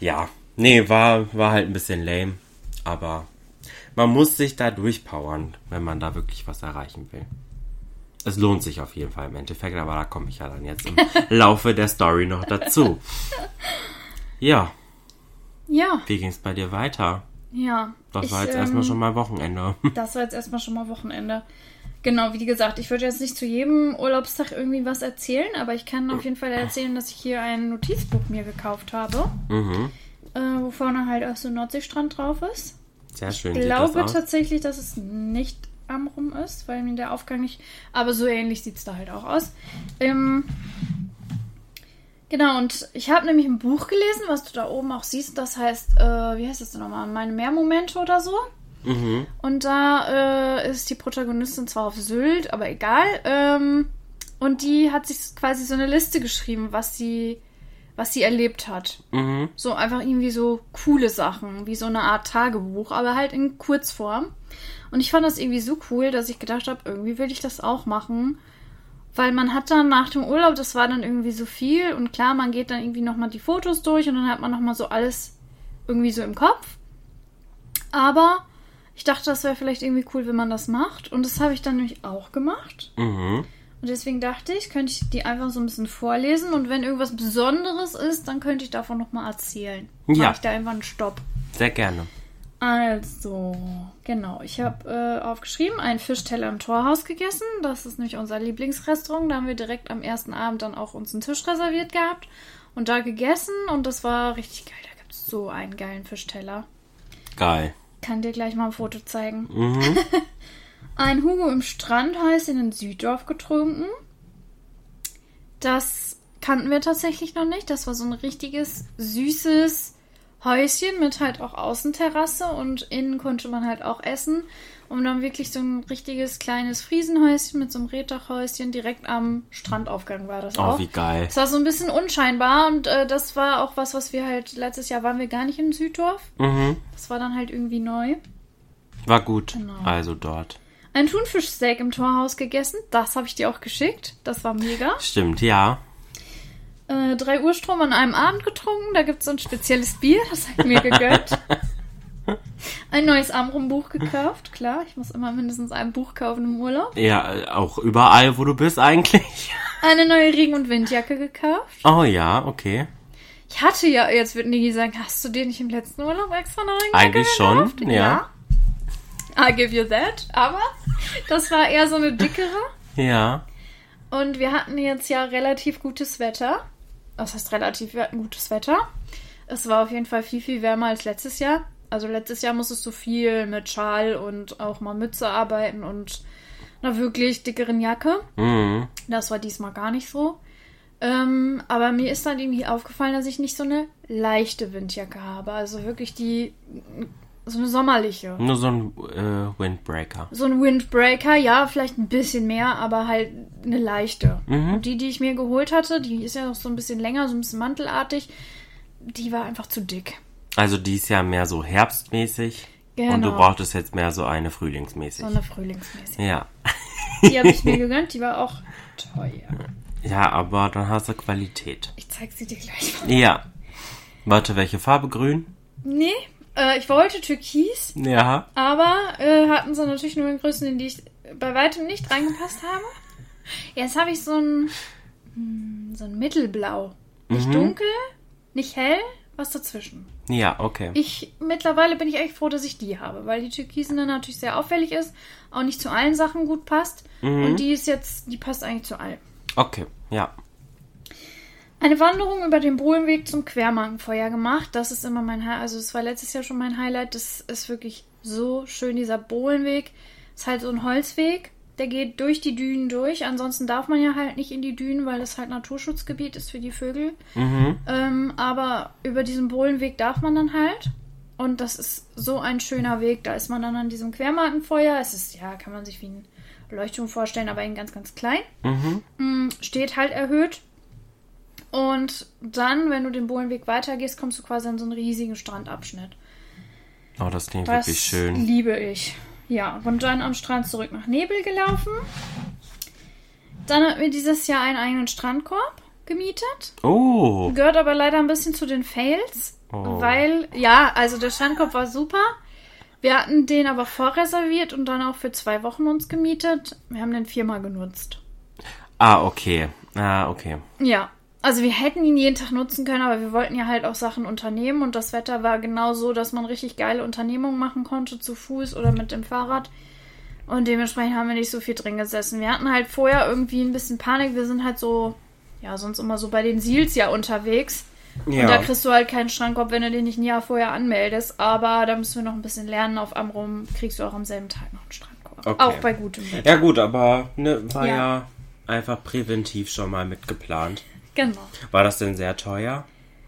ja, nee, war, war halt ein bisschen lame. Aber man muss sich da durchpowern, wenn man da wirklich was erreichen will. Es lohnt sich auf jeden Fall im Endeffekt, aber da komme ich ja dann jetzt im [laughs] Laufe der Story noch dazu. Ja, Ja, wie ging es bei dir weiter? ja. Das Ich, war jetzt ähm, erstmal schon mal Wochenende. [laughs] Das war jetzt erstmal schon mal Wochenende. Genau, wie gesagt, ich würde jetzt nicht zu jedem Urlaubstag irgendwie was erzählen, aber ich kann auf jeden Fall erzählen, dass ich hier ein Notizbuch mir gekauft habe, mhm. Äh, wo vorne halt auch so ein Nordseestrand drauf ist. Sehr schön Ich das glaube aus. tatsächlich, dass es nicht am Rum ist, weil mir der Aufgang nicht. Aber so ähnlich sieht es da halt auch aus. Ähm, genau, und ich habe nämlich ein Buch gelesen, was du da oben auch siehst. Das heißt, äh, wie heißt das denn nochmal? Meine Mehrmomente oder so. Mhm. Und da äh, ist die Protagonistin zwar auf Sylt, aber egal. Ähm, und die hat sich quasi so eine Liste geschrieben, was sie, was sie erlebt hat. Mhm. So einfach irgendwie so coole Sachen, wie so eine Art Tagebuch, aber halt in Kurzform. Und ich fand das irgendwie so cool, dass ich gedacht habe, irgendwie will ich das auch machen. Weil man hat dann nach dem Urlaub, das war dann irgendwie so viel und klar, man geht dann irgendwie nochmal die Fotos durch und dann hat man nochmal so alles irgendwie so im Kopf. Aber ich dachte, das wäre vielleicht irgendwie cool, wenn man das macht. Und das habe ich dann nämlich auch gemacht. Mhm. Und deswegen dachte ich, könnte ich die einfach so ein bisschen vorlesen und wenn irgendwas Besonderes ist, dann könnte ich davon nochmal erzählen. Ja. Mach ich da einfach einen Stopp. Sehr gerne. Also, genau. Ich habe äh, aufgeschrieben, einen Fischteller im Torhaus gegessen. Das ist nämlich unser Lieblingsrestaurant. Da haben wir direkt am ersten Abend dann auch uns einen Tisch reserviert gehabt und da gegessen. Und das war richtig geil. Da gibt es so einen geilen Fischteller. Geil. Kann dir gleich mal ein Foto zeigen. Mhm. [laughs] Ein Hugo im Strandhäuschen in Süddorf getrunken. Das kannten wir tatsächlich noch nicht. Das war so ein richtiges, süßes Häuschen mit halt auch Außenterrasse und innen konnte man halt auch essen. Und dann wirklich so ein richtiges kleines Friesenhäuschen mit so einem Reddachhäuschen direkt am Strandaufgang war das Oh, auch. wie geil. Es war so ein bisschen unscheinbar und äh, das war auch was, was wir halt letztes Jahr waren wir gar nicht in Süddorf. Mhm. Das war dann halt irgendwie neu. War gut. Genau. Also dort. Ein Thunfischsteak im Torhaus gegessen. Das habe ich dir auch geschickt. Das war mega. Stimmt, ja. Äh, drei Uhr Strom an einem Abend getrunken. Da gibt es so ein spezielles Bier. Das ich mir gegönnt. [laughs] Ein neues Amrum-Buch gekauft. Klar, ich muss immer mindestens ein Buch kaufen im Urlaub. Ja, auch überall, wo du bist eigentlich. [laughs] eine neue Regen- und Windjacke gekauft. Oh ja, okay. Ich hatte ja, jetzt wird Niki sagen, hast du dir nicht im letzten Urlaub extra eine Regenjacke Eigentlich gekauft? schon, ja. I give you that. Aber das war eher so eine dickere. Ja. Und wir hatten jetzt ja relativ gutes Wetter. Was heißt relativ? Wir hatten gutes Wetter. Es war auf jeden Fall viel, viel wärmer als letztes Jahr. Also letztes Jahr musstest du viel mit Schal und auch mal Mütze arbeiten und einer wirklich dickeren Jacke. Mhm. Das war diesmal gar nicht so. Ähm, aber mir ist dann irgendwie aufgefallen, dass ich nicht so eine leichte Windjacke habe. Also wirklich die, so eine sommerliche. Nur so ein äh, Windbreaker. So ein Windbreaker, ja, vielleicht ein bisschen mehr, aber halt eine leichte. Und die, die ich mir geholt hatte, die ist ja noch so ein bisschen länger, so ein bisschen mantelartig, die war einfach zu dick. Also die ist ja mehr so herbstmäßig. Und du Genau. brauchtest jetzt mehr so eine frühlingsmäßig. So eine frühlingsmäßige. Ja. Die habe ich mir gegönnt, die war auch teuer. [laughs] Ja, aber dann hast du Qualität. Ich zeig sie dir gleich. Ja. Warte, welche Farbe? Grün? Nee, äh, ich wollte Türkis, Ja. aber äh, hatten sie natürlich nur in Größen, in die ich bei weitem nicht reingepasst habe. Jetzt habe ich so ein, hm, so ein Mittelblau. Nicht dunkel, nicht hell, was dazwischen. Ja, okay. Ich mittlerweile bin ich echt froh, dass ich die habe, weil die Türkisene natürlich sehr auffällig ist, auch nicht zu allen Sachen gut passt. Und die ist jetzt, die passt eigentlich zu allem. Okay, ja. Eine Wanderung über den Bohlenweg zum Quermarkenfeuer gemacht. Das ist immer mein Highlight. Also, es war letztes Jahr schon mein Highlight. Das ist wirklich so schön, dieser Bohlenweg. Ist halt so ein Holzweg. Der geht durch die Dünen durch. Ansonsten darf man ja halt nicht in die Dünen, weil das halt Naturschutzgebiet ist für die Vögel. Ähm, aber über diesen Bohlenweg darf man dann halt. Und das ist so ein schöner Weg. Da ist man dann an diesem Quermarkenfeuer. Es ist, ja, kann man sich wie ein Leuchtturm vorstellen, aber in ganz, ganz klein. Mm, Steht halt erhöht. Und dann, wenn du den Bohlenweg weitergehst, kommst du quasi an so einen riesigen Strandabschnitt. Oh, das klingt Das wirklich schön. liebe ich. Ja, und dann am Strand zurück nach Nebel gelaufen. Dann hatten wir dieses Jahr einen eigenen Strandkorb gemietet. Oh. Gehört aber leider ein bisschen zu den Fails, Oh. weil, ja, also der Strandkorb war super. Wir hatten den aber vorreserviert und dann auch für zwei Wochen uns gemietet. Wir haben den viermal genutzt. Ah, okay. Ah, okay. Ja, also wir hätten ihn jeden Tag nutzen können, aber wir wollten ja halt auch Sachen unternehmen und das Wetter war genau so, dass man richtig geile Unternehmungen machen konnte, zu Fuß oder mit dem Fahrrad. Und dementsprechend haben wir nicht so viel drin gesessen. Wir hatten halt vorher irgendwie ein bisschen Panik. Wir sind halt so, ja, sonst immer so bei den Seals ja unterwegs. Und da Ja. kriegst du halt keinen Strandkorb, wenn du den nicht ein Jahr vorher anmeldest. Aber da müssen wir noch ein bisschen lernen. Auf Amrum kriegst du auch am selben Tag noch einen Strandkorb. Okay. Auch bei gutem Wetter. Ja, gut, aber ne, war Ja. ja. einfach präventiv schon mal mitgeplant. Genau. War das denn sehr teuer?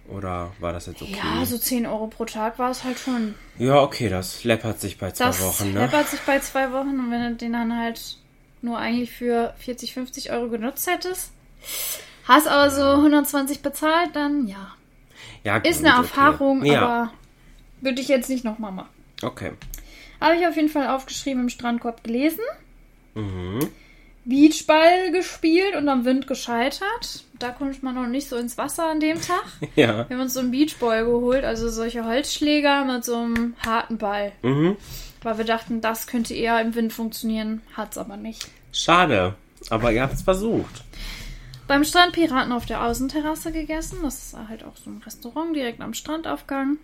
Oder war das jetzt okay? Ja, so 10 Euro pro Tag war es halt schon. Ja, okay, das läppert sich bei zwei Das Wochen, ne? läppert sich bei zwei Wochen und wenn du den dann halt nur eigentlich für 40, 50 Euro genutzt hättest, hast aber so 120 bezahlt, dann ja. Ja, Ist eine okay. Erfahrung, ja. aber würde ich jetzt nicht nochmal machen. Okay. Habe ich auf jeden Fall aufgeschrieben, im Strandkorb gelesen. Mhm. Beachball gespielt und am Wind gescheitert. Da konnte man noch nicht so ins Wasser an dem Tag. [laughs] Ja. Wir haben uns so einen Beachball geholt, also solche Holzschläger mit so einem harten Ball. Mhm. Weil wir dachten, das könnte eher im Wind funktionieren, hat's aber nicht. Schade. Aber ihr habt es versucht. Beim Strandpiraten auf der Außenterrasse gegessen. Das ist halt auch so ein Restaurant direkt am Strandaufgang.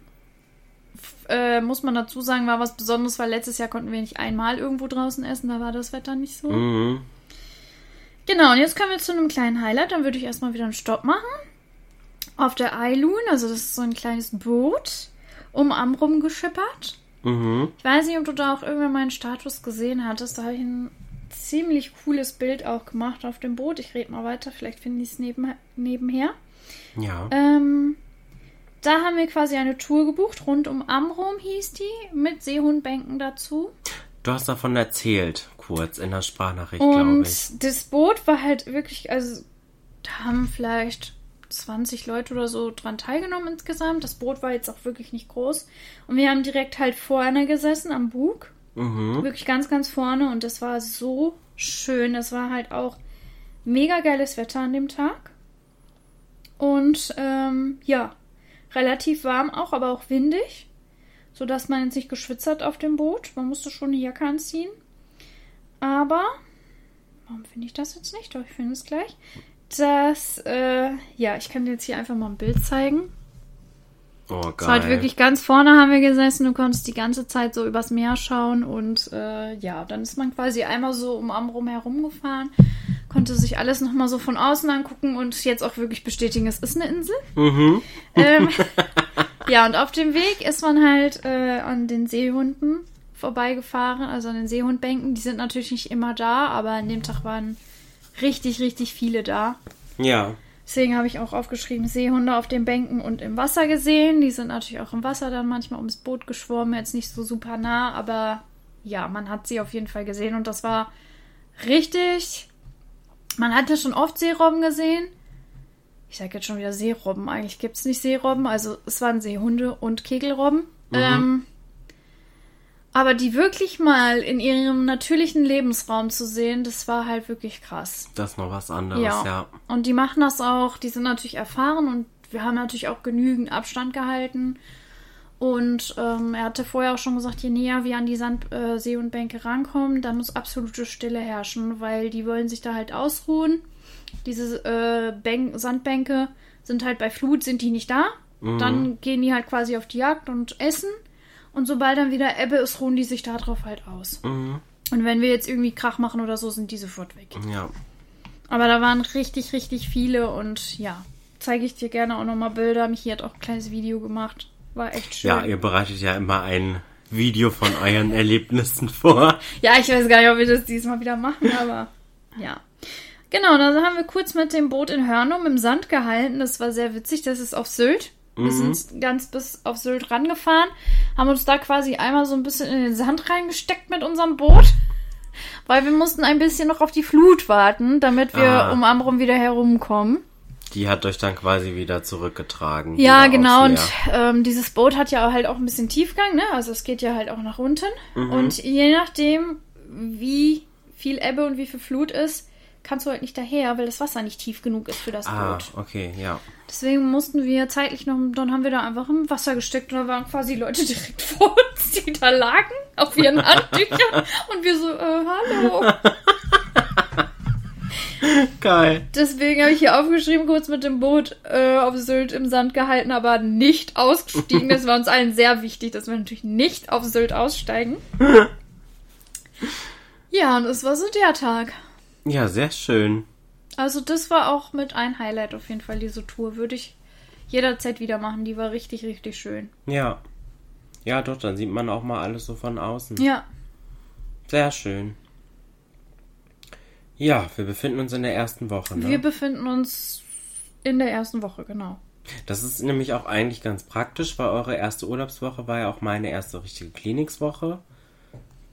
Äh, muss man dazu sagen, war was Besonderes, weil letztes Jahr konnten wir nicht einmal irgendwo draußen essen, da war das Wetter nicht so. Mhm. Genau, und jetzt kommen wir zu einem kleinen Highlight. Dann würde ich erstmal wieder einen Stopp machen. Auf der Eiloon, also das ist so ein kleines Boot, um Amrum geschippert. Mhm. Ich weiß nicht, ob du da auch irgendwann meinen Status gesehen hattest. Da habe ich ein ziemlich cooles Bild auch gemacht auf dem Boot. Ich rede mal weiter, vielleicht finde ich es neben, nebenher. Ja. Ähm, da haben wir quasi eine Tour gebucht, rund um Amrum hieß die, mit Seehundbänken dazu. Du hast davon erzählt, kurz in der Sprachnachricht, glaube Und ich. das Boot war halt wirklich, also da haben vielleicht 20 Leute oder so dran teilgenommen insgesamt. Das Boot war jetzt auch wirklich nicht groß. Und wir haben direkt halt vorne gesessen am Bug. Mhm. Wirklich ganz, ganz vorne. Und das war so schön. Das war halt auch mega geiles Wetter an dem Tag. Und ähm, ja, relativ warm auch, aber auch windig. Sodass man jetzt nicht geschwitzt hat auf dem Boot. Man musste schon eine Jacke anziehen. Aber, warum finde ich das jetzt nicht? Doch, ich finde es gleich. das, äh, ja, ich kann dir jetzt hier einfach mal ein Bild zeigen. Oh, geil. Es war halt wirklich ganz vorne haben wir gesessen. Du konntest die ganze Zeit so übers Meer schauen und äh, ja, dann ist man quasi einmal so um Amrum herumgefahren, konnte sich alles nochmal so von außen angucken und jetzt auch wirklich bestätigen, es ist eine Insel. Mhm. Ähm, [laughs] ja, und auf dem Weg ist man halt äh, an den Seehunden vorbeigefahren, also an den Seehundbänken. Die sind natürlich nicht immer da, aber an dem Tag waren richtig, richtig viele da. Ja. Deswegen habe ich auch aufgeschrieben, Seehunde auf den Bänken und im Wasser gesehen. Die sind natürlich auch im Wasser dann manchmal ums Boot geschwommen, jetzt nicht so super nah, aber ja, man hat sie auf jeden Fall gesehen und das war richtig. Man hatte schon oft Seerobben gesehen. Ich sage jetzt schon wieder Seerobben. Eigentlich gibt es nicht Seerobben. Also es waren Seehunde und Kegelrobben. Ähm, aber die wirklich mal in ihrem natürlichen Lebensraum zu sehen, das war halt wirklich krass. Das ist noch was anderes, Ja. ja. Und die machen das auch, die sind natürlich erfahren und wir haben natürlich auch genügend Abstand gehalten. Und ähm, er hatte vorher auch schon gesagt, je näher wir an die Sand, äh, See und Bänke rankommen, da muss absolute Stille herrschen, weil die wollen sich da halt ausruhen. Diese äh, Bänk Sandbänke sind halt bei Flut, sind die nicht da. Dann gehen die halt quasi auf die Jagd und essen. Und sobald dann wieder Ebbe ist, ruhen die sich darauf halt aus. Mhm. Und wenn wir jetzt irgendwie Krach machen oder so, sind die sofort weg. Ja. Aber da waren richtig, richtig viele und ja, zeige ich dir gerne auch nochmal Bilder. Michi hat auch ein kleines Video gemacht. War echt schön. Ja, ihr bereitet ja immer ein Video von euren [laughs] Erlebnissen vor. Ja, ich weiß gar nicht, ob wir das diesmal wieder machen, aber ja. Genau, dann haben wir kurz mit dem Boot in Hörnum im Sand gehalten. Das war sehr witzig. Das ist auf Sylt. Wir sind ganz bis auf Sylt rangefahren, haben uns da quasi einmal so ein bisschen in den Sand reingesteckt mit unserem Boot, [laughs] weil wir mussten ein bisschen noch auf die Flut warten, damit wir Ah. um Amrum wieder herumkommen. Die hat euch dann quasi wieder zurückgetragen. Ja, wieder genau. Und ähm, dieses Boot hat ja halt auch ein bisschen Tiefgang, ne? Also es geht ja halt auch nach unten. Mhm. Und je nachdem, wie viel Ebbe und wie viel Flut ist, kannst du halt nicht daher, weil das Wasser nicht tief genug ist für das Ah, Boot. okay, ja. Deswegen mussten wir zeitlich noch, dann haben wir da einfach im Wasser gesteckt und da waren quasi Leute [laughs] direkt vor uns, die da lagen auf ihren Handtüchern und wir so, äh, hallo. [laughs] Geil. Deswegen habe ich hier aufgeschrieben, kurz mit dem Boot äh, auf Sylt im Sand gehalten, aber nicht ausgestiegen. Das war uns allen sehr wichtig, dass wir natürlich nicht auf Sylt aussteigen. [laughs] Ja, und es war so der Tag. Ja, sehr schön. Also das war auch mit ein Highlight auf jeden Fall, diese Tour. Würde ich jederzeit wieder machen. Die war richtig, richtig schön. Ja. Ja, doch, dann sieht man auch mal alles so von außen. Ja, Sehr schön. Ja, wir befinden uns in der ersten Woche, ne? wir befinden uns in der ersten Woche, genau. Das ist nämlich auch eigentlich ganz praktisch, weil eure erste Urlaubswoche war ja auch meine erste richtige Klinikswoche.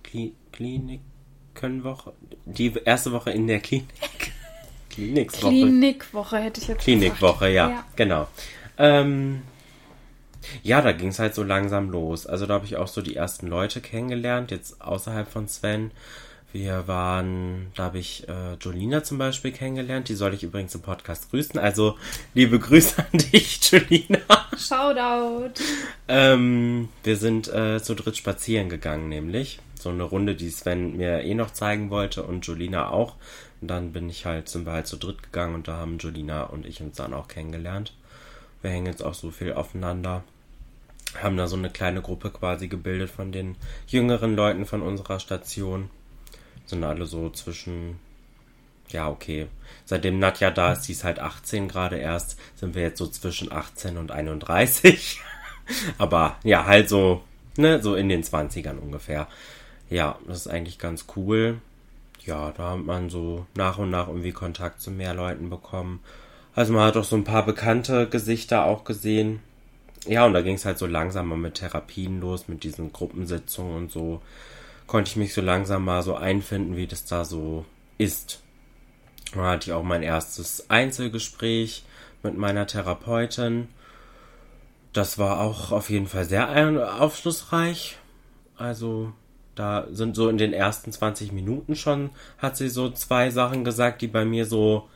Kli Klinikenwoche. Die erste Woche in der Klinik. [laughs] Klinikswoche. Klinikwoche hätte ich jetzt Klinikwoche, ja, Ja. genau. Ähm, ja, da ging es halt so langsam los. Also da habe ich auch so die ersten Leute kennengelernt, jetzt außerhalb von Sven. Wir waren, da habe ich äh, Jolina zum Beispiel kennengelernt. Die soll ich übrigens im Podcast grüßen. Also liebe Grüße an dich, [laughs] Jolina. Shoutout. Ähm, wir sind äh, zu dritt spazieren gegangen, nämlich. So eine Runde, die Sven mir eh noch zeigen wollte und Jolina auch. Und dann bin ich halt, sind wir halt zu dritt gegangen und da haben Jolina und ich uns dann auch kennengelernt. Wir hängen jetzt auch so viel aufeinander. Haben da so eine kleine Gruppe quasi gebildet von den jüngeren Leuten von unserer Station. Sind alle so zwischen ja, okay. Seitdem Nadja da ist, die ist halt 18 gerade erst, sind wir jetzt so zwischen 18 und 31. [laughs] Aber ja, halt so, ne, so in den 20ern ungefähr. Ja, das ist eigentlich ganz cool. Ja, da hat man so nach und nach irgendwie Kontakt zu mehr Leuten bekommen. Also man hat auch so ein paar bekannte Gesichter auch gesehen. Ja, und da ging es halt so langsam mal mit Therapien los, mit diesen Gruppensitzungen und so. Konnte ich mich so langsam mal so einfinden, wie das da so ist. Da hatte ich auch mein erstes Einzelgespräch mit meiner Therapeutin. Das war auch auf jeden Fall sehr aufschlussreich. Also da sind so in den ersten 20 Minuten schon, hat sie so zwei Sachen gesagt, die bei mir so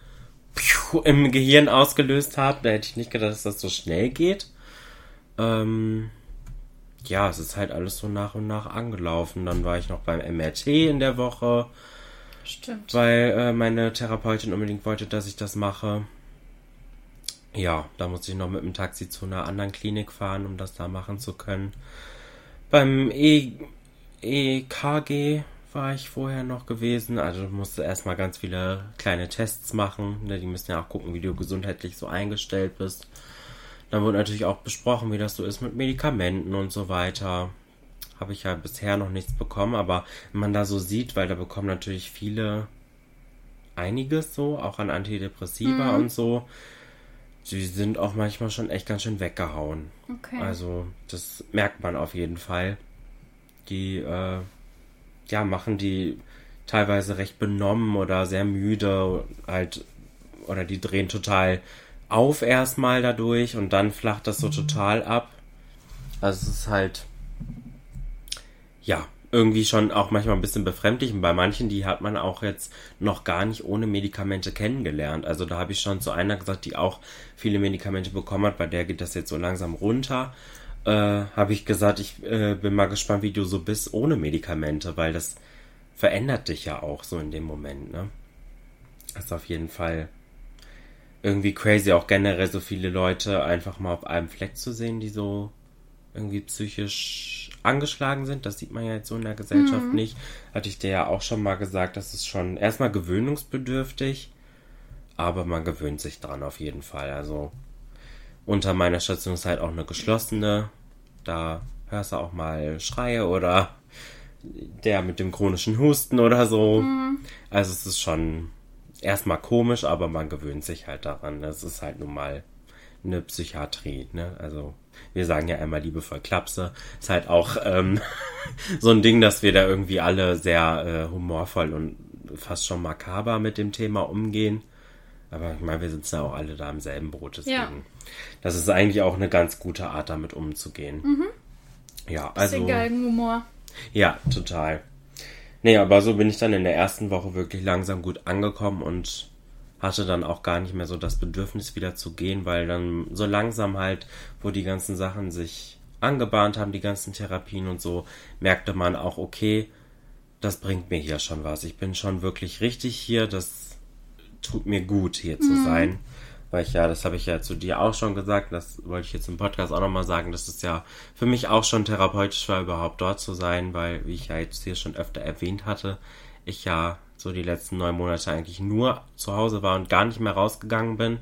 im Gehirn ausgelöst haben. Da hätte ich nicht gedacht, dass das so schnell geht. Ähm, ja, es ist halt alles so nach und nach angelaufen. Dann war ich noch beim MRT in der Woche. Stimmt. weil äh, meine Therapeutin unbedingt wollte, dass ich das mache. Ja, da musste ich noch mit dem Taxi zu einer anderen Klinik fahren, um das da machen zu können. Beim e EKG war ich vorher noch gewesen, also musste erstmal ganz viele kleine Tests machen. Ne? Die müssen ja auch gucken, wie du gesundheitlich so eingestellt bist. Dann wurde natürlich auch besprochen, wie das so ist mit Medikamenten und so weiter. Habe ich ja bisher noch nichts bekommen, aber wenn man da so sieht, weil da bekommen natürlich viele einiges so, auch an Antidepressiva Mhm. und so. Die sind auch manchmal schon echt ganz schön weggehauen. Okay. Also, das merkt man auf jeden Fall. Die, äh, ja, machen die teilweise recht benommen oder sehr müde, halt, oder die drehen total auf erstmal dadurch und dann flacht das so total ab. Also, es ist halt, ja, irgendwie schon auch manchmal ein bisschen befremdlich. Und bei manchen, die hat man auch jetzt noch gar nicht ohne Medikamente kennengelernt. Also da habe ich schon zu einer gesagt, die auch viele Medikamente bekommen hat, bei der geht das jetzt so langsam runter. Äh, habe ich gesagt, ich äh, bin mal gespannt, wie du so bist ohne Medikamente, weil das verändert dich ja auch so in dem Moment, ne? Das ist auf jeden Fall irgendwie crazy, auch generell so viele Leute einfach mal auf einem Fleck zu sehen, die so irgendwie psychisch angeschlagen sind. Das sieht man ja jetzt so in der Gesellschaft nicht. Hatte ich dir ja auch schon mal gesagt, das ist schon erstmal gewöhnungsbedürftig, aber man gewöhnt sich dran auf jeden Fall. Also unter meiner Station ist halt auch eine geschlossene. Da hörst du auch mal Schreie oder der mit dem chronischen Husten oder so. Also es ist schon erstmal komisch, aber man gewöhnt sich halt daran. Das ist halt nun mal eine Psychiatrie, ne? Also wir sagen ja einmal liebevoll Klapse. Ist halt auch ähm, [laughs] so ein Ding, dass wir da irgendwie alle sehr äh, humorvoll und fast schon makaber mit dem Thema umgehen. Aber ich meine, wir sitzen ja auch alle da im selben Boot, deswegen. Ja. Das ist eigentlich auch eine ganz gute Art, damit umzugehen. Ja, also. Bisschen Galgenhumor. Ja, total. Nee, aber so bin ich dann in der ersten Woche wirklich langsam gut angekommen und hatte dann auch gar nicht mehr so das Bedürfnis wieder zu gehen, weil dann so langsam halt, wo die ganzen Sachen sich angebahnt haben, die ganzen Therapien und so, merkte man auch, okay, das bringt mir hier schon was. Ich bin schon wirklich richtig hier, das tut mir gut, hier zu sein. Weil ich ja, das habe ich ja zu dir auch schon gesagt, das wollte ich jetzt im Podcast auch nochmal sagen, dass es ja für mich auch schon therapeutisch war, überhaupt dort zu sein, weil, wie ich ja jetzt hier schon öfter erwähnt hatte, ich ja so die letzten neun Monate eigentlich nur zu Hause war und gar nicht mehr rausgegangen bin.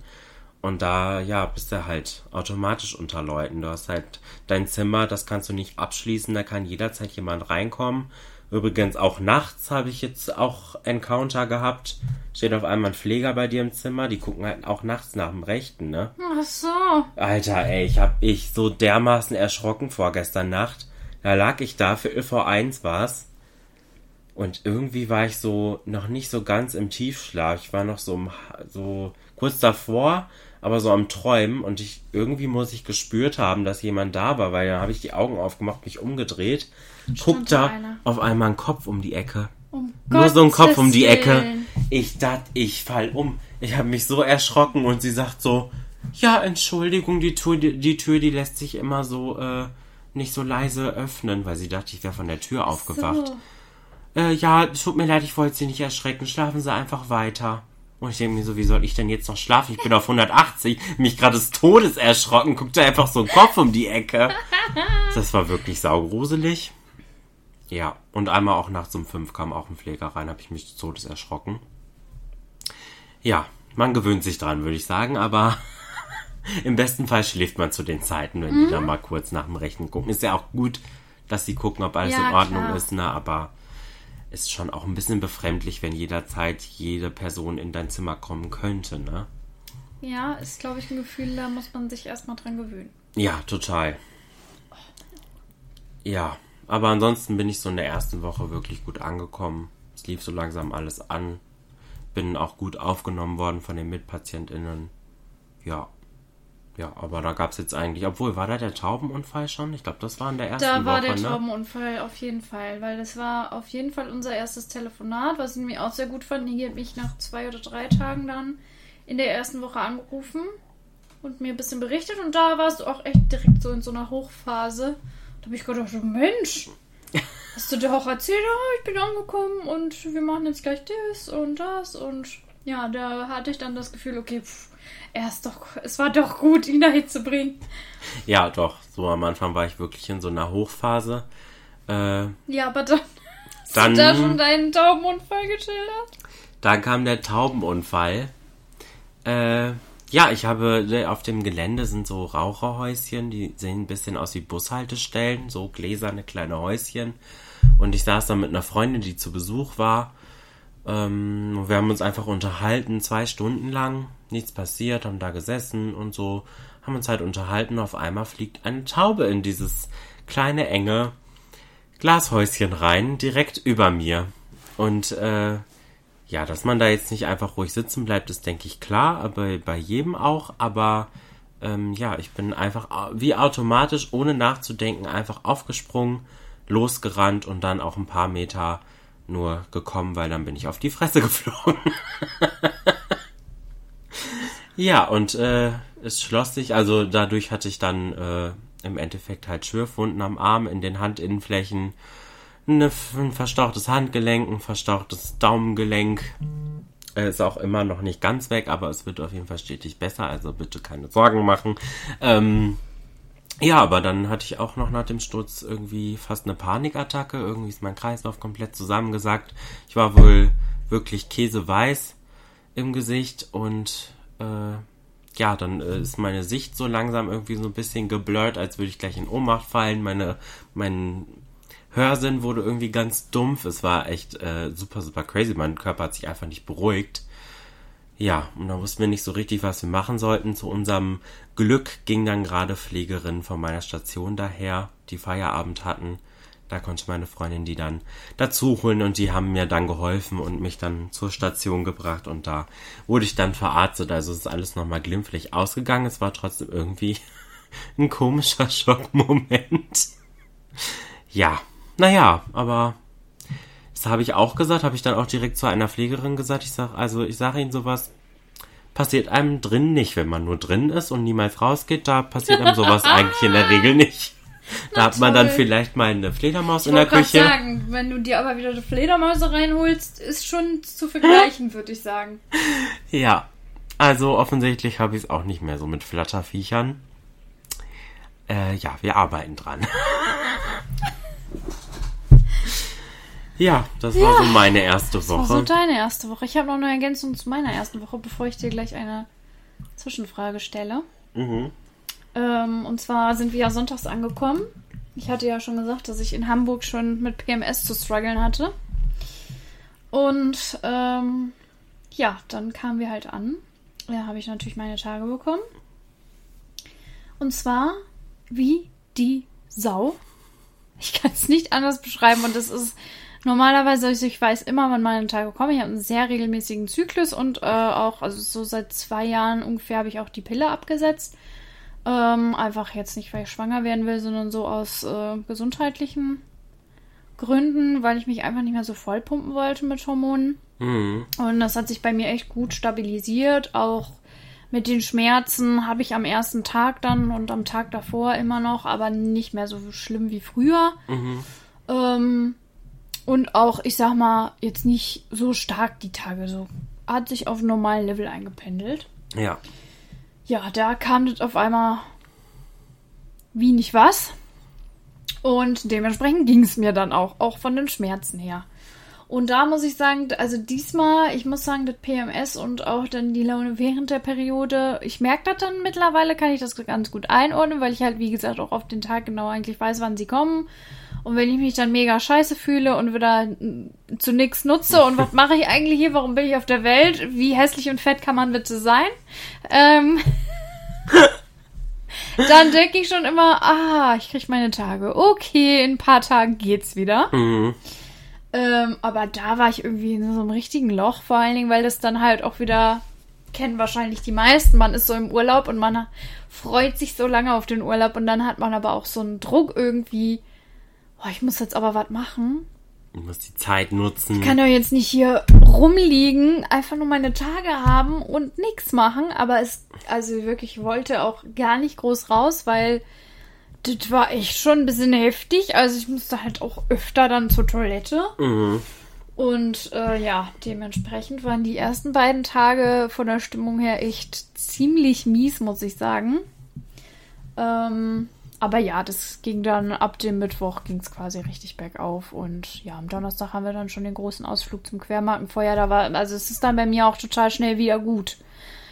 Und da, ja, bist du halt automatisch unter Leuten. Du hast halt dein Zimmer, das kannst du nicht abschließen, da kann jederzeit jemand reinkommen. Übrigens auch nachts habe ich jetzt auch Encounter gehabt. Steht auf einmal ein Pfleger bei dir im Zimmer, die gucken halt auch nachts nach dem Rechten, ne? Ach so. Alter, ey, ich hab ich so dermaßen erschrocken vorgestern Nacht. Da lag ich da, für ÖV1 war's. Und irgendwie war ich so noch nicht so ganz im Tiefschlaf. Ich war noch so, so kurz davor, aber so am Träumen. Und ich irgendwie muss ich gespürt haben, dass jemand da war, weil dann habe ich die Augen aufgemacht, mich umgedreht. Guck da einer. auf einmal ein Kopf um die Ecke. Um Nur so ein Kopf um die Gottes Ecke. Willen. Ich dachte, ich fall um. Ich habe mich so erschrocken und sie sagt so, ja, Entschuldigung, die Tür, die, die Tür, die lässt sich immer so äh, nicht so leise öffnen, weil sie dachte, ich wäre von der Tür aufgewacht. So. Äh, ja, tut mir leid, ich wollte Sie nicht erschrecken. Schlafen Sie einfach weiter. Und ich denke mir so, wie soll ich denn jetzt noch schlafen? Ich bin auf 180, mich gerade des Todes erschrocken, guckte einfach so ein Kopf um die Ecke. [laughs] Das war wirklich saugruselig. Ja, und einmal auch nachts um fünf kam auch ein Pfleger rein, habe ich mich des Todes erschrocken. Ja, man gewöhnt sich dran, würde ich sagen, aber [laughs] im besten Fall schläft man zu den Zeiten, wenn die dann mal kurz nach dem Rechten gucken. Ist ja auch gut, dass sie gucken, ob alles Ja, in Ordnung klar. ist, ne, aber ist schon auch ein bisschen befremdlich, wenn jederzeit jede Person in dein Zimmer kommen könnte, ne? Ja, ist, glaube ich, ein Gefühl, da muss man sich erstmal dran gewöhnen. Ja, total. Ja, aber ansonsten bin ich so in der ersten Woche wirklich gut angekommen. Es lief so langsam alles an. Bin auch gut aufgenommen worden von den MitpatientInnen. Ja. Ja, aber da gab's jetzt eigentlich, obwohl, war da der Taubenunfall schon? Ich glaube, das war in der ersten Da war Woche, der ne? Taubenunfall auf jeden Fall, weil das war auf jeden Fall unser erstes Telefonat, was ich nämlich auch sehr gut fand. Die hat mich nach zwei oder drei Tagen dann in der ersten Woche angerufen und mir ein bisschen berichtet und da warst du auch echt direkt so in so einer Hochphase. Da habe ich gedacht, oh Mensch, [laughs] hast du dir auch erzählt, oh, ich bin angekommen und wir machen jetzt gleich das und das und ja, da hatte ich dann das Gefühl, okay, pff, er ist doch, es war doch gut, ihn dahin zu bringen. Ja, doch. So am Anfang war ich wirklich in so einer Hochphase. Äh, Ja, aber dann hast Dann- du da schon deinen Taubenunfall geschildert. Dann kam der Taubenunfall. Äh, ja, ich habe äh, auf dem Gelände sind so Raucherhäuschen, die sehen ein bisschen aus wie Bushaltestellen, so gläserne kleine Häuschen. Und ich saß da mit einer Freundin, die zu Besuch war. Ähm, wir haben uns einfach unterhalten, zwei Stunden lang. Nichts passiert, haben da gesessen und so. Haben uns halt unterhalten. Auf einmal fliegt eine Taube in dieses kleine, enge Glashäuschen rein, direkt über mir. Und äh, ja, dass man da jetzt nicht einfach ruhig sitzen bleibt, ist, denke ich, klar, aber bei jedem auch. Aber ähm, ja, ich bin einfach wie automatisch, ohne nachzudenken, einfach aufgesprungen, losgerannt und dann auch ein paar Meter nur gekommen, weil dann bin ich auf die Fresse geflogen. [laughs] ja, und äh, es schloss sich, also dadurch hatte ich dann äh, im Endeffekt halt Schürfwunden am Arm, in den Handinnenflächen, eine, ein verstauchtes Handgelenk, ein verstauchtes Daumengelenk. Äh, Ist auch immer noch nicht ganz weg, aber es wird auf jeden Fall stetig besser, also bitte keine Sorgen machen. Ähm, ja, aber dann hatte ich auch noch nach dem Sturz irgendwie fast eine Panikattacke. Irgendwie ist mein Kreislauf komplett zusammengesackt. Ich war wohl wirklich käseweiß im Gesicht und äh, ja, dann äh, ist meine Sicht so langsam irgendwie so ein bisschen geblurrt, als würde ich gleich in Ohnmacht fallen. Meine, mein Hörsinn wurde irgendwie ganz dumpf. Es war echt äh, super, super crazy. Mein Körper hat sich einfach nicht beruhigt. Ja, und dann wussten wir nicht so richtig, was wir machen sollten. Zu unserem Glück ging dann gerade Pflegerin von meiner Station daher, die Feierabend hatten. Da konnte meine Freundin die dann dazu holen und die haben mir dann geholfen und mich dann zur Station gebracht und da wurde ich dann verarztet. Also es ist alles nochmal glimpflich ausgegangen. Es war trotzdem irgendwie [laughs] ein komischer Schockmoment. Ja, naja, aber das habe ich auch gesagt, habe ich dann auch direkt zu einer Pflegerin gesagt. Ich sage, also ich sage Ihnen sowas passiert einem drin nicht, wenn man nur drin ist und niemals rausgeht. Da passiert einem sowas [laughs] eigentlich in der Regel nicht. Da hat man dann vielleicht mal eine Fledermaus Ich in der Küche. sagen, wenn du dir aber wieder eine Fledermäuse reinholst, ist schon zu vergleichen, [laughs] würde ich sagen. Ja, also offensichtlich habe ich es auch nicht mehr so mit Flatterviechern. Äh, ja, wir arbeiten dran. [laughs] ja, das war so meine erste Das war Woche. so deine erste Woche. Ich habe noch eine Ergänzung zu meiner ersten Woche, bevor ich dir gleich eine Zwischenfrage stelle. Mhm. Ähm, und zwar sind wir ja sonntags angekommen. Ich hatte ja schon gesagt, dass ich in Hamburg schon mit PMS zu strugglen hatte. Und ähm, ja, dann kamen wir halt an. Da habe ich natürlich meine Tage bekommen. Und zwar wie die Sau. Ich kann es nicht anders beschreiben. Und das ist normalerweise, also ich weiß immer, wann meine Tage kommen. Ich habe einen sehr regelmäßigen Zyklus und äh, auch, also so seit zwei Jahren ungefähr habe ich auch die Pille abgesetzt. Ähm, einfach jetzt nicht, weil ich schwanger werden will, sondern so aus äh, gesundheitlichen Gründen, weil ich mich einfach nicht mehr so vollpumpen wollte mit Hormonen. Mhm. Und das hat sich bei mir echt gut stabilisiert. Auch mit den Schmerzen habe ich am ersten Tag dann und am Tag davor immer noch, aber nicht mehr so schlimm wie früher. Mhm. Ähm, und auch, ich sag mal, jetzt nicht so stark die Tage. So hat sich auf normalen Level eingependelt. Ja. Ja, da kam das auf einmal wie nicht was. Und dementsprechend ging es mir dann auch, auch von den Schmerzen her. Und da muss ich sagen, also diesmal, ich muss sagen, das PMS und auch dann die Laune während der Periode, ich merke das dann mittlerweile, kann ich das ganz gut einordnen, weil ich halt, wie gesagt, auch auf den Tag genau eigentlich weiß, wann sie kommen. Und wenn ich mich dann mega scheiße fühle und wieder zu nichts nutze und was mache ich eigentlich hier, warum bin ich auf der Welt, wie hässlich und fett kann man bitte sein, ähm, [laughs] dann denke ich schon immer, ah, ich kriege meine Tage. Okay, in ein paar Tagen geht's wieder. Mhm. Ähm, aber da war ich irgendwie in so einem richtigen Loch, vor allen Dingen, weil das dann halt auch wieder, kennen wahrscheinlich die meisten, man ist so im Urlaub und man freut sich so lange auf den Urlaub und dann hat man aber auch so einen Druck irgendwie, oh, ich muss jetzt aber was machen. Du musst die Zeit nutzen. Ich kann doch jetzt nicht hier rumliegen, einfach nur meine Tage haben und nichts machen. Aber es, also wirklich, ich wollte auch gar nicht groß raus, weil Das war echt schon ein bisschen heftig. Also ich musste halt auch öfter dann zur Toilette. Mhm. Und äh, ja, dementsprechend waren die ersten beiden Tage von der Stimmung her echt ziemlich mies, muss ich sagen. Ähm, aber ja, das ging dann ab dem Mittwoch ging es quasi richtig bergauf. Und ja, am Donnerstag haben wir dann schon den großen Ausflug zum Quermarkenfeuer. Da war, also es ist dann bei mir auch total schnell wieder gut.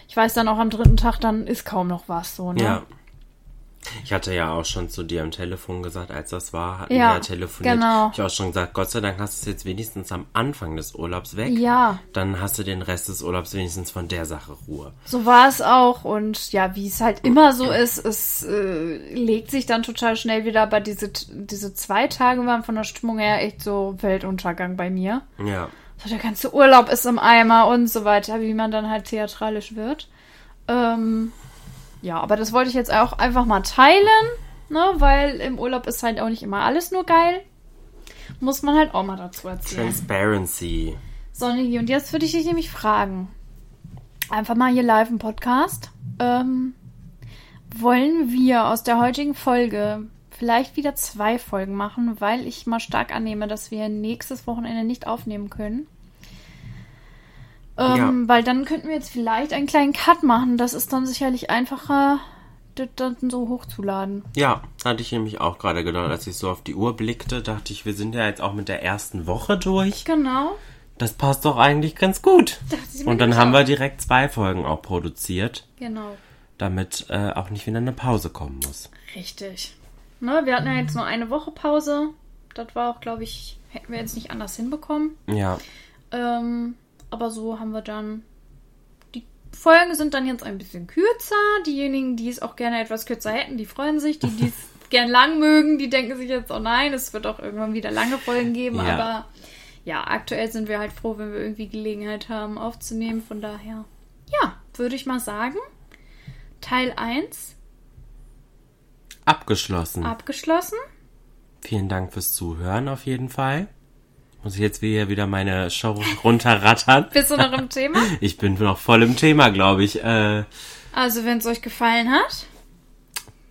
Ich weiß dann auch am dritten Tag, dann ist kaum noch was so, ne? Ja. Ich hatte ja auch schon zu dir am Telefon gesagt, als das war, hatten Ja, wir ja telefoniert. genau. Ich auch schon gesagt, Gott sei Dank hast du es jetzt wenigstens am Anfang des Urlaubs weg. Ja. Dann hast du den Rest des Urlaubs wenigstens von der Sache Ruhe. So war es auch. Und ja, wie es halt immer so ist, es äh, legt sich dann total schnell wieder. Aber diese, diese zwei Tage waren von der Stimmung her echt so Weltuntergang bei mir. Ja. So, der ganze Urlaub ist im Eimer und so weiter, wie man dann halt theatralisch wird. Ähm, ja, aber das wollte ich jetzt auch einfach mal teilen, ne? Weil im Urlaub ist halt auch nicht immer alles nur geil. Muss man halt auch mal dazu erzählen. Transparency. So, Niki, und jetzt würde ich dich nämlich fragen. Einfach mal hier live im Podcast. Ähm, wollen wir aus der heutigen Folge vielleicht wieder zwei Folgen machen, weil ich mal stark annehme, dass wir nächstes Wochenende nicht aufnehmen können. Ähm, Weil dann könnten wir jetzt vielleicht einen kleinen Cut machen. Das ist dann sicherlich einfacher, das dann so hochzuladen. Ja, hatte ich nämlich auch gerade gedacht, als ich so auf die Uhr blickte, dachte ich, wir sind ja jetzt auch mit der ersten Woche durch. Genau. Das passt doch eigentlich ganz gut. Und dann haben auch. wir direkt zwei Folgen auch produziert, Genau. damit äh, auch nicht wieder eine Pause kommen muss. Richtig. Ne, wir hatten ja jetzt nur eine Woche Pause. Das war auch, glaube ich, hätten wir jetzt nicht anders hinbekommen. Ja, Ähm, aber so haben wir dann. Die Folgen sind dann jetzt ein bisschen kürzer. Diejenigen, die es auch gerne etwas kürzer hätten, die freuen sich. Die, die es [laughs] gern lang mögen, die denken sich jetzt, oh nein, es wird auch irgendwann wieder lange Folgen geben. Ja. Aber ja, aktuell sind wir halt froh, wenn wir irgendwie Gelegenheit haben aufzunehmen. Von daher, ja, würde ich mal sagen, Teil 1 abgeschlossen. abgeschlossen. Vielen Dank fürs Zuhören auf jeden Fall. Muss ich jetzt wieder, wieder meine Show runterrattern? [laughs] Bist du noch im [laughs] Thema? Ich bin noch voll im Thema, glaube ich. Äh, Also, wenn es euch gefallen hat,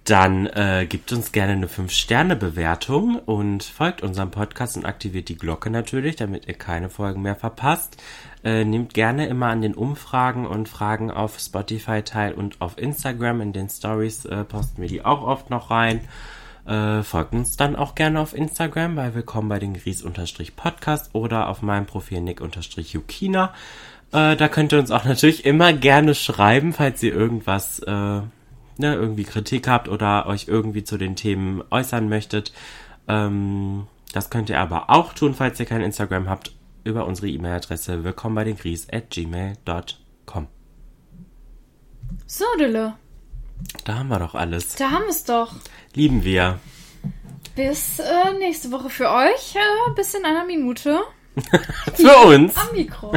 dann äh, gibt uns gerne eine 5-Sterne-Bewertung und folgt unserem Podcast und aktiviert die Glocke natürlich, damit ihr keine Folgen mehr verpasst. Äh, nehmt gerne immer an den Umfragen und Fragen auf Spotify teil und auf Instagram. In den Stories äh, posten wir die auch oft noch rein. Äh, folgt uns dann auch gerne auf Instagram bei Willkommen bei den Gries-Podcast oder auf meinem Profil Nick-Jukina. Äh, da könnt ihr uns auch [laughs] natürlich immer gerne schreiben, falls ihr irgendwas, äh, ne, irgendwie Kritik habt oder euch irgendwie zu den Themen äußern möchtet. Ähm, das könnt ihr aber auch tun, falls ihr kein Instagram habt, über unsere E-Mail-Adresse willkommen bei den Gries at gmail.com. so, Dille, Da haben wir doch alles. da haben wir es doch. Lieben wir. Bis äh, nächste Woche für euch, äh, bis in einer Minute [laughs] Für uns. am Mikro.